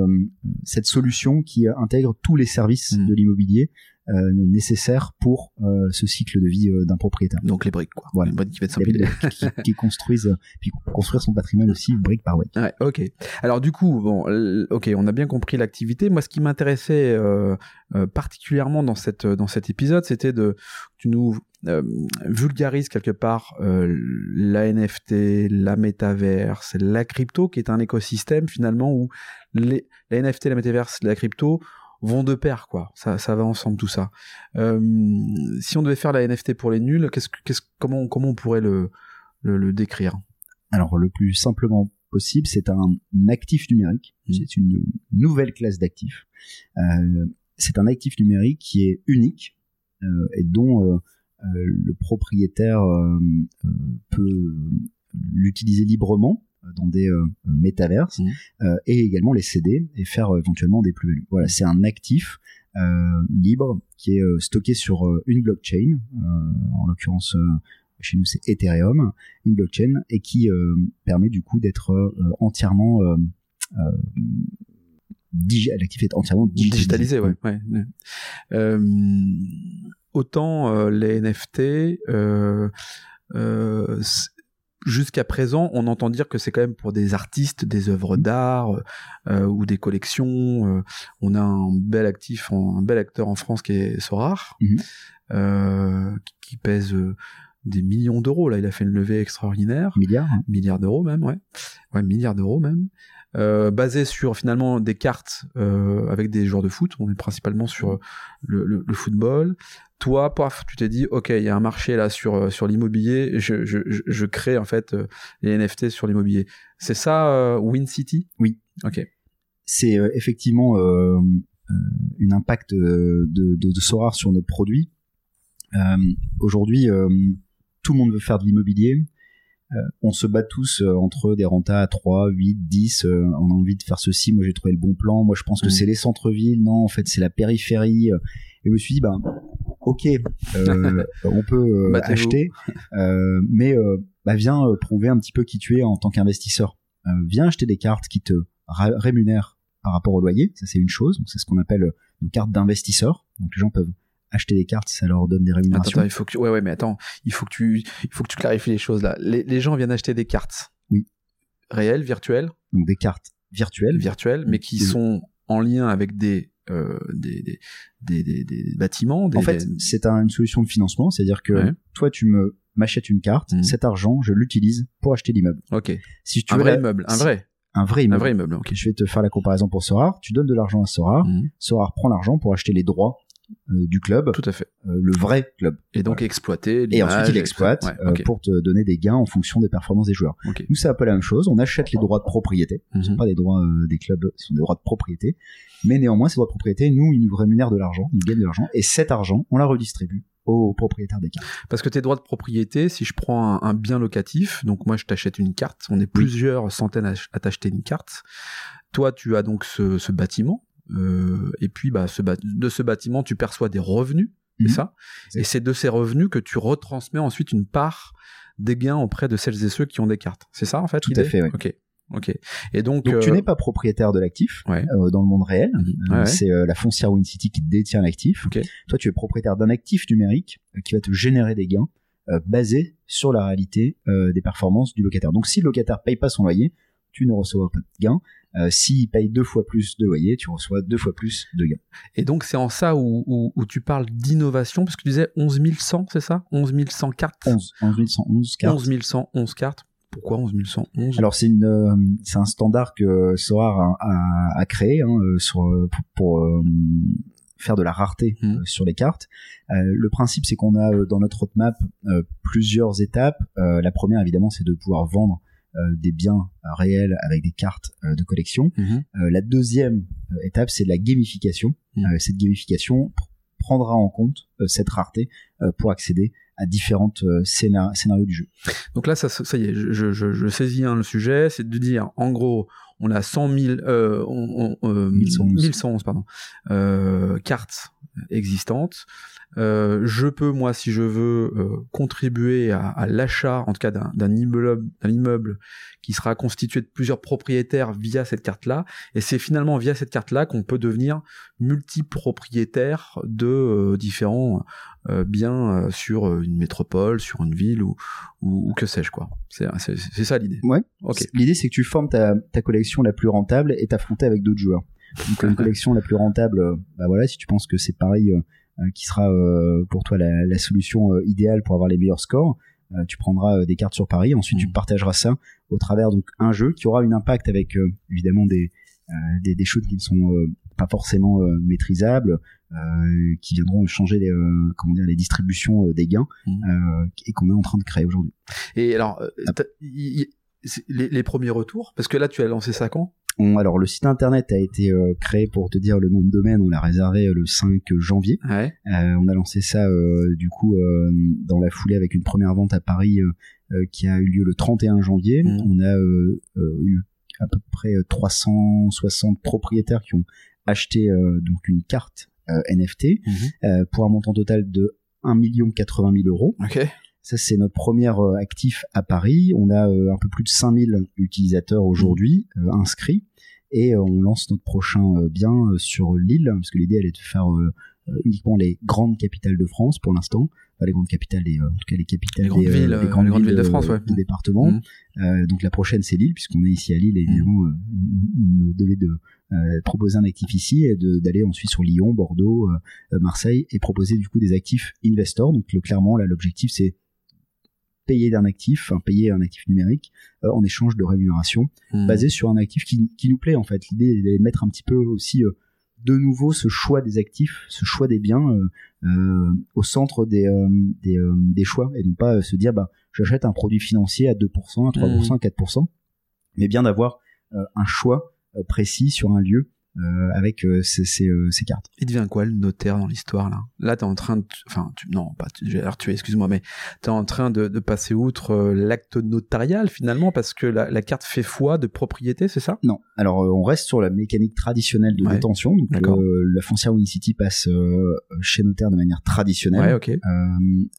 Speaker 1: cette solution qui intègre tous les services mmh. de l'immobilier euh, nécessaires pour euh, ce cycle de vie euh, d'un propriétaire.
Speaker 2: Donc les briques, quoi. Voilà. Les briques qui va
Speaker 1: être qui, qui, construisent, puis construire son patrimoine aussi brique par brique.
Speaker 2: Ouais, ok. Alors du coup, bon, ok, on a bien compris l'activité. Moi, ce qui m'intéressait particulièrement dans cette dans cet épisode, c'était de tu nous euh, vulgarise quelque part euh, la NFT, la métaverse, la crypto, qui est un écosystème finalement où les, la NFT, la métaverse, la crypto vont de pair, quoi. Ça, ça va ensemble tout ça. Euh, si on devait faire la NFT pour les nuls, qu'est-ce, qu'est-ce, comment, comment on pourrait le, le, décrire?
Speaker 1: Alors le plus simplement possible, c'est un actif numérique. Mmh. C'est une nouvelle classe d'actifs. Euh, c'est un actif numérique qui est unique euh, et dont le propriétaire peut l'utiliser librement dans des euh, métaverses mmh. euh, et également les céder et faire euh, éventuellement des plus-values. Voilà, c'est un actif libre qui est stocké sur une blockchain, en l'occurrence chez nous c'est Ethereum, une blockchain et qui permet du coup d'être entièrement l'actif est entièrement digitalisé.
Speaker 2: ouais. ouais. autant les NFT, jusqu'à présent, on entend dire que c'est quand même pour des artistes, des œuvres d'art euh, ou des collections. Euh, on a un bel actif, un bel acteur en France qui est Sorar, mmh. euh, qui, pèse des millions d'euros. Là, il a fait une levée extraordinaire.
Speaker 1: Milliards. Hein.
Speaker 2: Milliards d'euros même, ouais. Ouais, milliards d'euros même. euh, basé sur finalement des cartes euh, avec des joueurs de foot. On est principalement sur le, le, le football. Toi, paf, tu t'es dit, ok, il y a un marché là sur euh, sur l'immobilier. Je, je, je crée en fait euh, les NFT sur l'immobilier. C'est ça, euh, Win City?
Speaker 1: Oui.
Speaker 2: Ok.
Speaker 1: C'est effectivement une impact de, de, de sur notre produit. Aujourd'hui, tout le monde veut faire de l'immobilier. Euh, on se bat tous euh, entre des rentas à 3, 8, 10. on a envie de faire ceci. Moi, j'ai trouvé le bon plan. Moi, je pense que mm. c'est les centres-villes. Non, en fait, c'est la périphérie. Et je me suis dit, ben, ok, euh, on peut acheter, mais bah, viens prouver un petit peu qui tu es en tant qu'investisseur. viens acheter des cartes qui te rémunèrent par rapport au loyer. Ça, c'est une chose. Donc, c'est ce qu'on appelle une carte d'investisseur. Donc, les gens peuvent acheter des cartes, ça leur donne des rémunérations.
Speaker 2: Attends, il faut que ouais ouais mais attends, il faut que tu il faut que tu clarifies les choses là. Les, les gens viennent acheter des cartes.
Speaker 1: Oui.
Speaker 2: Réelles, virtuelles?
Speaker 1: Donc des cartes virtuelles.
Speaker 2: Virtuelles, mais qui sont en lien avec des euh, des, des, des, des, bâtiments. en
Speaker 1: fait, c'est une solution de financement, c'est-à-dire que toi, tu me m'achètes une carte, mmh. cet argent, je l'utilise pour acheter l'immeuble.
Speaker 2: Ok. Si tu un vrai immeuble, un vrai.
Speaker 1: Un vrai immeuble.
Speaker 2: Un vrai immeuble. Ok.
Speaker 1: Je vais te faire la comparaison pour Sorar. Tu donnes de l'argent à Sorar. Mmh. Sorar prend l'argent pour acheter les droits du club.
Speaker 2: Tout à fait.
Speaker 1: Euh, le vrai club.
Speaker 2: Et donc exploiter.
Speaker 1: Et ensuite il exploite euh, pour te donner des gains en fonction des performances des joueurs. Nous c'est un peu la même chose. On achète les droits de propriété. Ce ne sont mhm. pas des droits des clubs, ce sont des droits de propriété. Mais néanmoins ces droits de propriété, nous ils nous rémunèrent de l'argent, ils gagnent de l'argent. Et cet argent, on la redistribue aux propriétaires des cartes.
Speaker 2: Parce que tes droits de propriété, si je prends un, bien locatif, donc moi je t'achète une carte, on est plusieurs centaines à, t'acheter une carte. Toi, tu as donc ce, ce bâtiment, euh, et puis, bah, ce de ce bâtiment, tu perçois des revenus, c'est mhm. ça? Et c'est de ces revenus que tu retransmets ensuite une part des gains auprès de celles et ceux qui ont des cartes. C'est ça, en fait
Speaker 1: Tout à fait, oui.
Speaker 2: Ok. Ok. Et donc,
Speaker 1: donc tu euh, n'es pas propriétaire de l'actif euh, dans le monde réel. Mhm. C'est la foncière Win City qui détient l'actif. Toi, tu es propriétaire d'un actif numérique qui va te générer des gains basés sur la réalité des performances du locataire. Donc, si le locataire paye pas son loyer, tu ne recevras pas de gains. Euh, S'il paye deux fois plus de loyer, tu reçois deux fois plus de gains.
Speaker 2: Et donc c'est en ça où, où, où tu parles d'innovation, parce que tu disais 11 100, c'est ça? 11 100 cartes
Speaker 1: 11, 11 111 cartes.
Speaker 2: 11 111 cartes. Pourquoi 11 111
Speaker 1: Alors c'est une, euh, c'est un standard que Sorar a, a, créé hein, euh, sur, pour, pour euh, faire de la rareté mmh. sur les cartes. le principe, c'est qu'on a dans notre roadmap plusieurs étapes. la première, évidemment, c'est de pouvoir vendre euh, des biens euh, réels avec des cartes euh, de collection. Mhm. la deuxième étape, c'est de la gamification. Mhm. cette gamification prendra en compte cette rareté pour accéder à différentes scénarios du jeu.
Speaker 2: Donc là, ça, ça y est, je, je, je saisis hein, le sujet, c'est de dire, en gros, on a 100 000, euh, on, euh, 1111. 1111 pardon, euh, cartes existantes. Euh, je peux moi, si je veux, euh, contribuer à, à l'achat, en tout cas d'un immeuble, d'un immeuble qui sera constitué de plusieurs propriétaires via cette carte-là. Et c'est finalement via cette carte-là qu'on peut devenir multipropriétaire de euh, différents euh, biens sur une métropole, sur une ville ou, ou, que sais-je quoi. C'est ça l'idée.
Speaker 1: Ouais. Ok. L'idée c'est que tu formes ta, ta collection la plus rentable et t'affronter avec d'autres joueurs. Donc une collection la plus rentable, bah voilà, si tu penses que c'est pareil euh, qui sera euh, pour toi la, la solution euh, idéale pour avoir les meilleurs scores. tu prendras des cartes sur Paris, ensuite tu mmh. partageras ça au travers donc un jeu qui aura un impact avec évidemment des, des, des choses qui ne sont pas forcément maîtrisables, euh, qui viendront changer les, comment dire, les distributions des gains mmh. et qu'on est en train de créer aujourd'hui.
Speaker 2: Et alors, les, les, premiers retours, parce que là tu as lancé ça quand?
Speaker 1: Alors le site internet a été euh, créé pour te dire le nom de domaine, on l'a réservé euh, le 5 janvier. Euh, on a lancé ça du coup dans la foulée avec une première vente à Paris qui a eu lieu le 31 janvier. Mmh. On a eu à peu près 360 propriétaires qui ont acheté donc une carte NFT mmh. pour un montant total de 1 80 000 euros.
Speaker 2: Okay.
Speaker 1: Ça, c'est notre premier euh, actif à Paris. On a euh, un peu plus de 5000 utilisateurs aujourd'hui euh, inscrits et on lance notre prochain bien sur l'île, parce que l'idée, elle est de faire uniquement les grandes capitales de France pour l'instant. Enfin, les grandes capitales, et, en tout cas les capitales
Speaker 2: les grandes villes, les grandes, villes, de France, ouais.
Speaker 1: des départements. Mmh. donc la prochaine, c'est Lille, puisqu'on est ici à Lille, et évidemment, mmh. il me devait de proposer un actif ici et d'aller ensuite sur Lyon, Bordeaux, Marseille et proposer du coup des actifs investors. Donc clairement là l'objectif c'est payer d'un actif, enfin payer un actif numérique en échange de rémunération basé sur un actif qui, qui nous plaît en fait. L'idée est de mettre un petit peu aussi euh, de nouveau ce choix des actifs, ce choix des biens euh, euh, au centre des, euh, des, euh, des choix et non pas euh, se dire bah j'achète un produit financier à 2%, à 3%, à 4%, mais bien d'avoir euh, un choix euh, précis sur un lieu euh, avec euh, ces, ces, euh, ces cartes.
Speaker 2: Il devient quoi le notaire dans l'histoire là? Là, t'es en train de, enfin, tu... non, pas, tu... alors tu excuse-moi, mais t'es en train de, de passer outre euh, l'acte notarial finalement parce que la, la carte fait foi de propriété, c'est ça?
Speaker 1: Non. Alors, euh, on reste sur la mécanique traditionnelle de
Speaker 2: Ouais.
Speaker 1: détention. Donc,
Speaker 2: D'accord.
Speaker 1: euh, la foncière Win City passe euh, chez notaire de manière traditionnelle.
Speaker 2: Ouais, ok.
Speaker 1: Euh,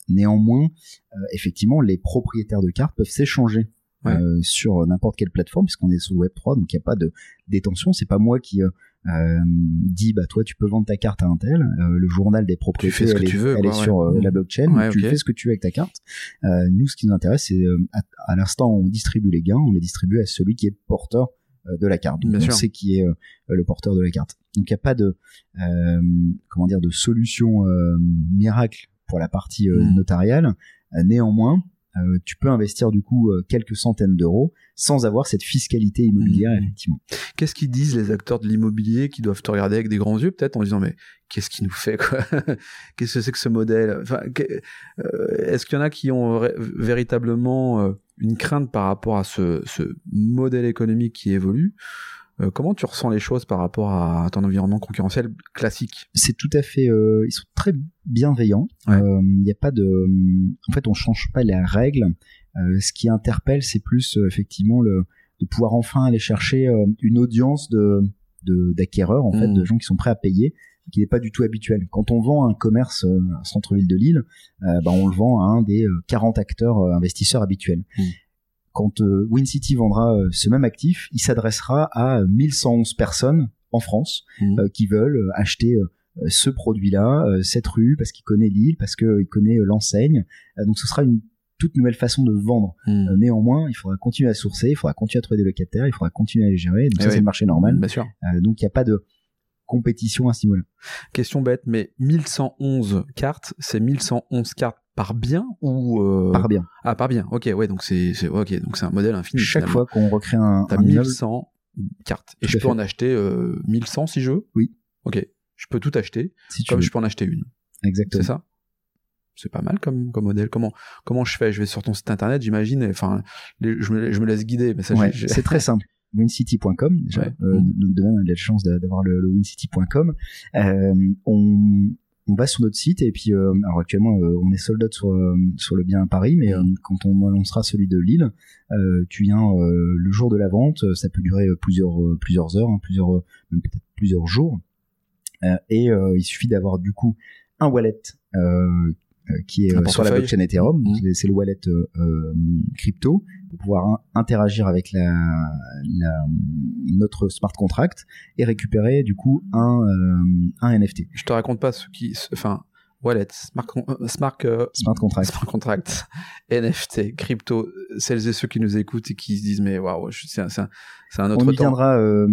Speaker 1: néanmoins, euh, effectivement, les propriétaires de cartes peuvent s'échanger
Speaker 2: Ouais.
Speaker 1: euh, sur n'importe quelle plateforme, puisqu'on est sous Web 3, donc il n'y a pas de détention. C'est pas moi qui euh, euh, dis bah toi tu peux vendre ta carte à un tel. Euh, le journal des propriétaires,
Speaker 2: fais ce que
Speaker 1: elle,
Speaker 2: tu
Speaker 1: est,
Speaker 2: veux,
Speaker 1: elle est
Speaker 2: ouais.
Speaker 1: sur euh, la blockchain.
Speaker 2: Ouais,
Speaker 1: tu fais ce que tu veux avec ta carte. Euh, nous, ce qui nous intéresse, c'est euh, à, à l'instant on distribue les gains, on les distribue à celui qui est porteur euh, de la carte. Donc
Speaker 2: Bien
Speaker 1: on
Speaker 2: sûr.
Speaker 1: sait qui est euh, le porteur de la carte. Donc il n'y a pas de euh, comment dire de solution euh, miracle pour la partie euh,
Speaker 2: Mm.
Speaker 1: notariale. Euh, néanmoins, euh, tu peux investir du coup euh, quelques centaines d'euros sans avoir cette fiscalité immobilière
Speaker 2: Mm.
Speaker 1: effectivement.
Speaker 2: Qu'est-ce qu'ils disent les acteurs de l'immobilier qui doivent te regarder avec des grands yeux peut-être en disant mais qu'est-ce qu'il nous fait quoi? Qu'est-ce que c'est que ce modèle? Enfin, euh, est-ce qu'il y en a qui ont véritablement une crainte par rapport à ce, ce modèle économique qui évolue? Euh, Comment tu ressens les choses par rapport à ton environnement concurrentiel classique?
Speaker 1: C'est tout à fait, euh, ils sont très bienveillants.
Speaker 2: Ouais.
Speaker 1: Euh, Il n'y a pas de, en fait, on change pas les règles. Euh, ce qui interpelle, c'est plus effectivement le de pouvoir enfin aller chercher une audience de de- d'acquéreurs en fait,
Speaker 2: Mm.
Speaker 1: de gens qui sont prêts à payer, qui n'est pas du tout habituel. Quand on vend un commerce euh, centre-ville de Lille, euh, bah, on le vend à un des euh, 40 acteurs euh, investisseurs habituels.
Speaker 2: Mm.
Speaker 1: Quand euh, WinCity vendra euh, ce même actif, il s'adressera à euh, 1111 personnes en France euh, qui veulent euh, acheter euh, euh, ce produit-là, euh, cette rue, parce qu'il connaît Lille, parce qu'il connaît euh, l'enseigne. Euh, donc ce sera une toute nouvelle façon de vendre. Euh, néanmoins, il faudra continuer à sourcer, il faudra continuer à trouver des locataires, il faudra continuer à les gérer. Donc
Speaker 2: Eh
Speaker 1: ça,
Speaker 2: oui.
Speaker 1: c'est le marché normal.
Speaker 2: Bien sûr.
Speaker 1: Euh, donc il n'y a pas de compétition à ce niveau-là.
Speaker 2: Question bête, mais 1111 cartes, c'est 1111 cartes par bien ou euh,
Speaker 1: Par bien.
Speaker 2: ah par bien. Ok, ouais, donc c'est c'est ok, donc c'est un modèle infini.
Speaker 1: Chaque
Speaker 2: finalement.
Speaker 1: fois qu'on recrée un,
Speaker 2: T'as
Speaker 1: un immeuble,
Speaker 2: 1100 cartes. Et je peux
Speaker 1: fait.
Speaker 2: en acheter euh, 1100 si je veux?
Speaker 1: Oui.
Speaker 2: Ok. Je peux tout acheter,
Speaker 1: si tu
Speaker 2: comme
Speaker 1: veux.
Speaker 2: je peux en acheter une.
Speaker 1: Exactement.
Speaker 2: C'est ça? C'est pas mal comme, comme modèle. Comment, comment je fais? Je vais sur ton site internet, j'imagine. Enfin, les- je, me, je me laisse guider. Mais ça,
Speaker 1: Ouais, c'est très simple. wincity.com déjà.
Speaker 2: Ouais.
Speaker 1: Euh,
Speaker 2: Mm.
Speaker 1: nous- Demain, on a la chance d'a- d'avoir le, le wincity.com. Euh, on, on va sur notre site et puis euh, alors actuellement euh, on est sold sur euh, sur le bien à Paris, mais euh, quand on annoncera celui de Lille, tu viens le jour de la vente. Ça peut durer plusieurs plusieurs heures, hein, plusieurs même peut-être plusieurs jours. Et il suffit d'avoir du coup un wallet. Euh, qui est euh, sur la blockchain Ethereum,
Speaker 2: Mhm.
Speaker 1: c'est- le wallet euh, crypto pour pouvoir in- interagir avec la, la- notre smart contract et récupérer du coup un, euh, un NFT
Speaker 2: Je te raconte pas ce qui. Enfin, wallet, smart, smart, euh,
Speaker 1: smart contract.
Speaker 2: smart contract, NFT, crypto, celles et ceux qui nous écoutent et qui se disent mais waouh, c'est un, un, autre
Speaker 1: On y
Speaker 2: temps.
Speaker 1: viendra, euh,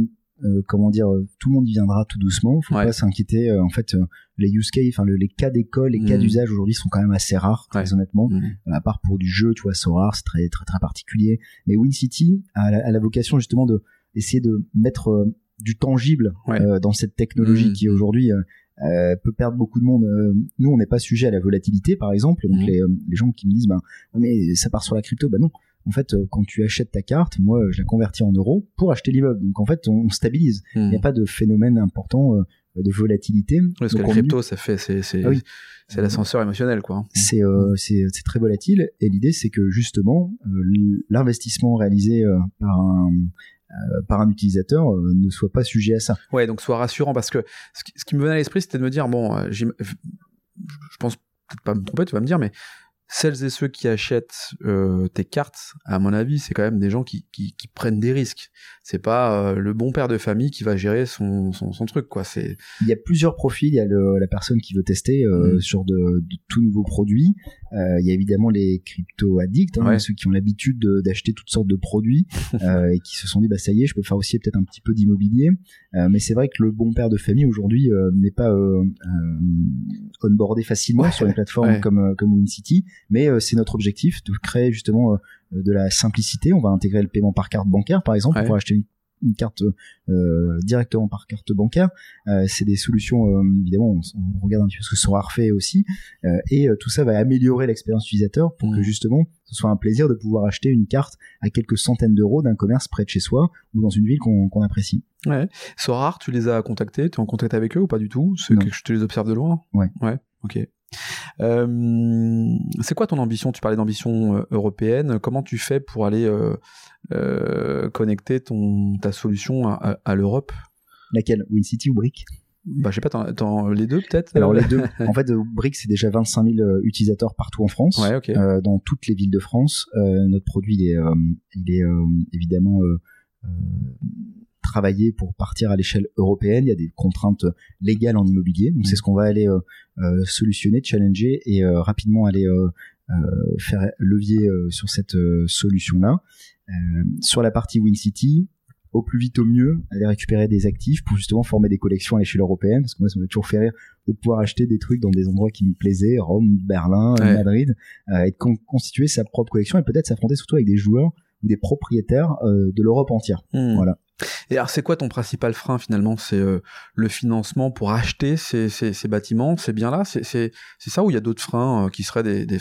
Speaker 1: euh, comment dire, euh, tout le monde y viendra tout doucement. Faut
Speaker 2: Ouais.
Speaker 1: pas s'inquiéter. euh, en fait, les use cases, enfin le- les cas d'école, les cas
Speaker 2: Mhm.
Speaker 1: d'usage aujourd'hui sont quand même assez rares, très honnêtement. Euh, à part pour du jeu, tu vois, Sorar, c'est très très très particulier. Mais WinCity a la, a la vocation justement de d'essayer de mettre euh, du tangible
Speaker 2: Ouais.
Speaker 1: euh, dans cette technologie
Speaker 2: Mhm.
Speaker 1: qui aujourd'hui euh, peut perdre beaucoup de monde. Nous, on n'est pas sujet à la volatilité, par exemple. Donc les, les gens qui me disent, ben, Ouais, mais ça part sur la crypto, ben non. En fait, euh, quand tu achètes ta carte, moi, je la convertis en euros pour acheter l'immeuble. Donc en fait, on, stabilise. Il n'y a
Speaker 2: Mhm.
Speaker 1: pas de phénomène important euh, de volatilité.
Speaker 2: Parce que la crypto, ça fait, c'est, c'est,
Speaker 1: Ah oui.
Speaker 2: l'ascenseur émotionnel, quoi.
Speaker 1: c'est euh, c'est c'est très volatile et l'idée c'est que justement euh, l'investissement réalisé euh, par un euh, par un utilisateur euh, ne soit pas sujet à ça.
Speaker 2: Ouais, donc sois rassurant parce que ce qui, ce qui me venait à l'esprit, c'était de me dire bon, euh, je pense peut-être pas me tromper, tu vas me dire, mais celles et ceux qui achètent euh, tes cartes, à mon avis, c'est quand même des gens qui, qui, qui prennent des risques. C'est pas euh, le bon père de famille qui va gérer son, son, son truc, quoi. C'est
Speaker 1: Il y a plusieurs profils. Il y a le, la personne qui veut tester euh,
Speaker 2: Mm.
Speaker 1: sur de, de tout nouveaux produits. il y a évidemment les crypto addicts, hein, ceux qui ont l'habitude d'acheter toutes sortes de produits et qui se sont dit bah ça y est, je peux faire aussi peut-être un petit peu d'immobilier. mais c'est vrai que le bon père de famille aujourd'hui n'est pas onboardé facilement sur une plateforme comme comme WinCity, mais c'est notre objectif de créer justement de la simplicité. On va intégrer le paiement par carte bancaire, par exemple, pour acheter une une carte euh, directement par carte bancaire. Euh, c'est des solutions, euh, évidemment, on, regarde un petit peu ce que Sora fait aussi, et tout ça va améliorer l'expérience utilisateur pour que mmh. justement ce soit un plaisir de pouvoir acheter une carte à quelques centaines d'euros d'un commerce près de chez soi ou dans une ville qu'on apprécie.
Speaker 2: Ouais. Tu les as contactés, tu es en contact avec eux ou pas du tout? Que je te les observe de loin?
Speaker 1: Ouais.
Speaker 2: Ouais, ok. Euh, c'est quoi ton ambition? Tu parlais d'ambition euh, européenne. Comment tu fais pour aller euh, connecter ton ta solution à, l'Europe?
Speaker 1: Laquelle? WinCity ou Brick?
Speaker 2: Bah, je sais pas, les deux peut-être?
Speaker 1: Alors les deux. En fait, Brick, c'est déjà 25 000 utilisateurs partout en France,
Speaker 2: ouais,
Speaker 1: dans toutes les villes de France. notre produit, il est, il est évidemment travailler pour partir à l'échelle européenne. Il y a des contraintes légales en immobilier, donc c'est ce qu'on va aller euh, euh, solutionner, challenger et euh, rapidement aller faire levier sur cette solution-là. sur la partie WinCity, au plus vite au mieux, aller récupérer des actifs pour justement former des collections à l'échelle européenne, parce que moi ça m'a toujours fait rire de pouvoir acheter des trucs dans des endroits qui me plaisaient, Rome, Berlin, Madrid, et de constituer sa propre collection et peut-être s'affronter surtout avec des joueurs ou des propriétaires de l'Europe entière.
Speaker 2: Hmm.
Speaker 1: Voilà.
Speaker 2: Et alors, c'est quoi ton principal frein finalement? C'est euh, le financement pour acheter ces, ces, ces bâtiments? C'est bien là? C'est ça ou il y a d'autres freins euh, qui seraient des, des,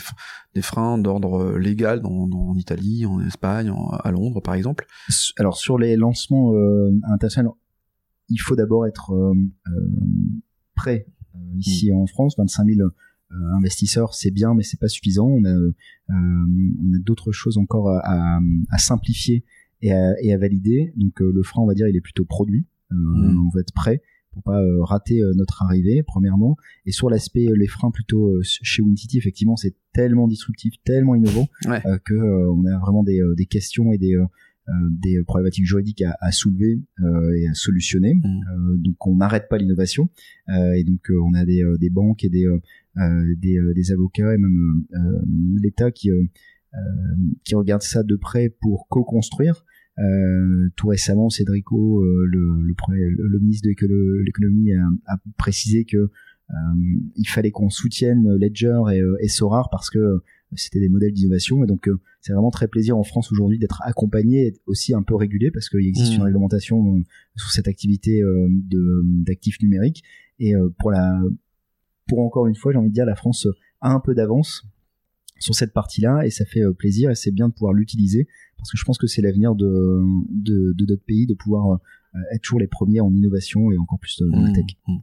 Speaker 2: des freins d'ordre euh, légal dans, dans, en Italie, en Espagne, à Londres par exemple?
Speaker 1: Alors, sur les lancements internationaux, il faut d'abord être prêt. ici en France, 25 000 investisseurs, c'est bien, mais c'est pas suffisant. On a, on a d'autres choses encore à, à, à simplifier et à, et à valider. Donc euh, le frein, on va dire, il est plutôt produit. Euh, mmh. On va être prêt pour pas euh, rater notre arrivée premièrement et sur l'aspect les freins plutôt chez WinCity effectivement c'est tellement disruptif tellement innovant
Speaker 2: ouais.
Speaker 1: que on a vraiment des, des questions et des des problématiques juridiques à, à soulever et à solutionner mmh. donc on n'arrête pas l'innovation et donc on a des, des banques et des des, des avocats et même l'État qui qui regardent ça de près pour co-construire euh, tout récemment, Cédrico, euh, le, le, le, ministre de l'économie, a, a, précisé que euh, il fallait qu'on soutienne Ledger et, et Sorar parce que c'était des modèles d'innovation. Et donc c'est vraiment très plaisir en France aujourd'hui d'être accompagné et aussi un peu régulé parce qu'il existe une mmh. réglementation sur cette activité de d'actifs numériques. Et pour la pour encore une fois j'ai envie de dire la France a un peu d'avance sur cette partie-là et ça fait plaisir et c'est bien de pouvoir l'utiliser parce que je pense que c'est l'avenir de, de, de notre pays de pouvoir euh, être toujours les premiers en innovation et encore plus dans la mmh, tech.
Speaker 2: Mmh.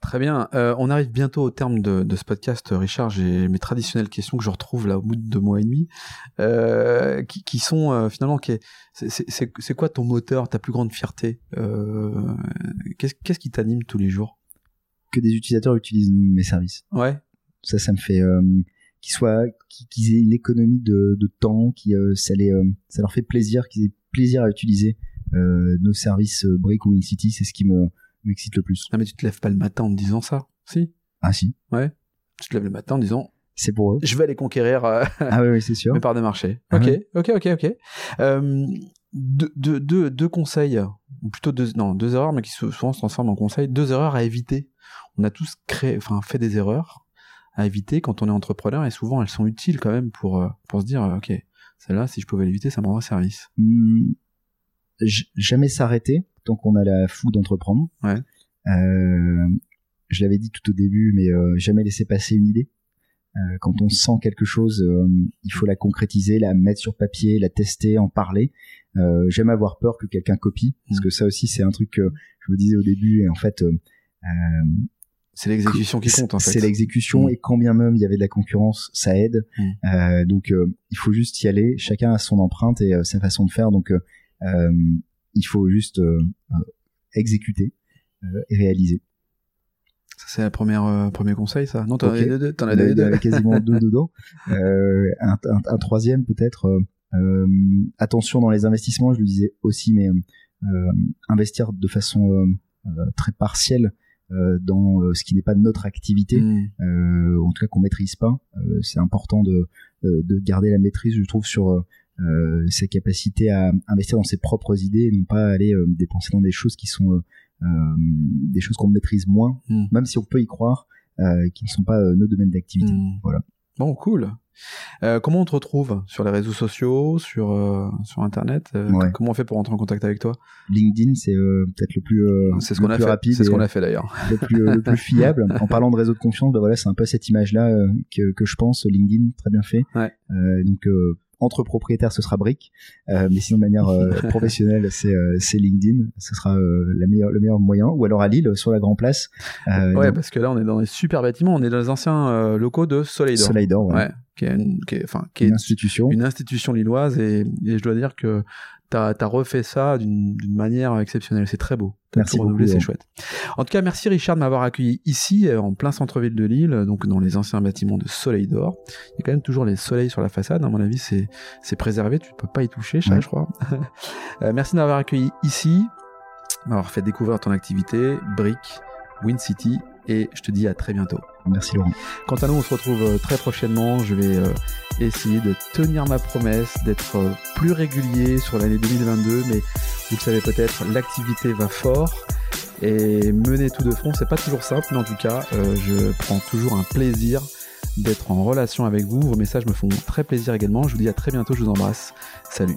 Speaker 2: Très bien. Euh, on arrive bientôt au terme de, de, ce podcast, Richard. J'ai mes traditionnelles questions que je retrouve là au bout de deux mois et demi, euh, qui, qui, sont euh, finalement, c'est quoi ton moteur, ta plus grande fierté euh, Qu'est-ce qu'est-ce qui t'anime tous les jours?
Speaker 1: Que des utilisateurs utilisent mes services.
Speaker 2: Ouais.
Speaker 1: Ça, ça me fait qu'ils soient qu'ils aient une économie de, de temps qui euh, ça les euh, ça leur fait plaisir qu'ils aient plaisir à utiliser euh, nos services Brick ou InCity c'est ce qui me m'excite le plus.
Speaker 2: Ah mais tu te lèves pas le matin en te disant ça si?
Speaker 1: Ah si.
Speaker 2: Ouais. Tu te lèves le matin en disant
Speaker 1: c'est pour eux.
Speaker 2: je vais aller conquérir
Speaker 1: ah oui, oui c'est sûr.
Speaker 2: mes parts de marché. Ah ok ok ok ok. Euh, deux, deux, deux, deux conseils ou plutôt deux non deux erreurs mais qui souvent se transforment en conseils deux erreurs à éviter. On a tous créé enfin fait des erreurs à éviter quand on est entrepreneur et souvent elles sont utiles quand même pour euh, pour se dire euh, ok celle-là si je pouvais l'éviter ça me rendrait service.
Speaker 1: Mmh, jamais s'arrêter tant qu'on a la fou d'entreprendre.
Speaker 2: Ouais.
Speaker 1: euh, je l'avais dit tout au début mais euh, jamais laisser passer une idée. Euh, quand on sent quelque chose il faut la concrétiser la mettre sur papier la tester en parler. J'aime avoir peur que quelqu'un copie parce mmh. que ça aussi c'est un truc que je me disais au début et en fait
Speaker 2: c'est l'exécution qui compte en fait.
Speaker 1: C'est l'exécution mm. et quand bien même il y avait de la concurrence, ça aide. Mm. Euh, donc euh, il faut juste y aller. Chacun a son empreinte et euh, sa façon de faire. Donc il faut juste exécuter et réaliser.
Speaker 2: Ça c'est le premier premier conseil ça. Non t'en as deux, t'en as deux.
Speaker 1: quasiment deux dedans. Un, un, un, troisième peut-être. attention dans les investissements, je le disais aussi, mais investir de façon très partielle dans ce qui n'est pas notre activité,
Speaker 2: Mm.
Speaker 1: en tout cas qu'on maîtrise pas. c'est important de, de garder la maîtrise, je trouve, sur euh, sa capacité à investir dans ses propres idées et non pas aller euh, dépenser dans des choses qui sont euh, des choses qu'on maîtrise moins,
Speaker 2: Mm.
Speaker 1: même si on peut y croire, qui ne sont pas nos domaines d'activité.
Speaker 2: Mm.
Speaker 1: Voilà.
Speaker 2: Bon, cool. Euh, comment on te retrouve sur les réseaux sociaux, sur euh, sur internet euh,
Speaker 1: Ouais.
Speaker 2: Comment on fait pour rentrer en contact avec toi?
Speaker 1: LinkedIn, c'est peut-être le plus,
Speaker 2: C'est ce
Speaker 1: le
Speaker 2: qu'on a
Speaker 1: plus
Speaker 2: fait.
Speaker 1: rapide,
Speaker 2: C'est ce qu'on a fait d'ailleurs.
Speaker 1: le plus, le plus fiable. En parlant de réseau de confiance, bah voilà, c'est un peu cette image-là que, que je pense. LinkedIn, très bien fait.
Speaker 2: Ouais.
Speaker 1: Donc entre propriétaires, ce sera Brick, euh, mais sinon de manière euh, professionnelle, c'est euh, LinkedIn. Ce sera euh, la meilleure, le meilleur moyen. Ou alors à Lille, sur la Grand Place. Euh,
Speaker 2: Ouais,
Speaker 1: donc,
Speaker 2: parce que là, on est dans des super bâtiments. On est dans les anciens euh, locaux de Soleil d'Or.
Speaker 1: Soleil d'Or, ouais.
Speaker 2: Ouais, qui est, une, qui est- enfin, qui est
Speaker 1: une institution.
Speaker 2: une institution lilloise et, et je dois dire que t'as as refait ça d'une manière exceptionnelle. C'est très beau.
Speaker 1: Merci
Speaker 2: renouvelé, c'est chouette. En tout cas, merci Richard de m'avoir accueilli ici, euh, en plein centre-ville de Lille, donc dans les anciens bâtiments de Soleil d'Or. Il y a quand même toujours les soleils sur la façade. À mon avis, c'est c'est préservé. Tu ne peux pas y toucher, ça,
Speaker 1: Ouais.
Speaker 2: je crois. Euh, merci de m'avoir accueilli ici, m'avoir fait découvrir ton activité, Brick, Win City, et je te dis à très bientôt.
Speaker 1: Merci Laurent.
Speaker 2: Quant à nous, on se retrouve euh, très prochainement. Je vais euh, essayer de tenir ma promesse, d'être euh, plus régulier sur l'année 2022, mais vous le savez peut-être, l'activité va fort. Et mener tout de front, c'est pas toujours simple, mais en tout cas, euh, je prends toujours un plaisir d'être en relation avec vous. Vos messages me font très plaisir également. Je vous dis à très bientôt, je vous embrasse. Salut.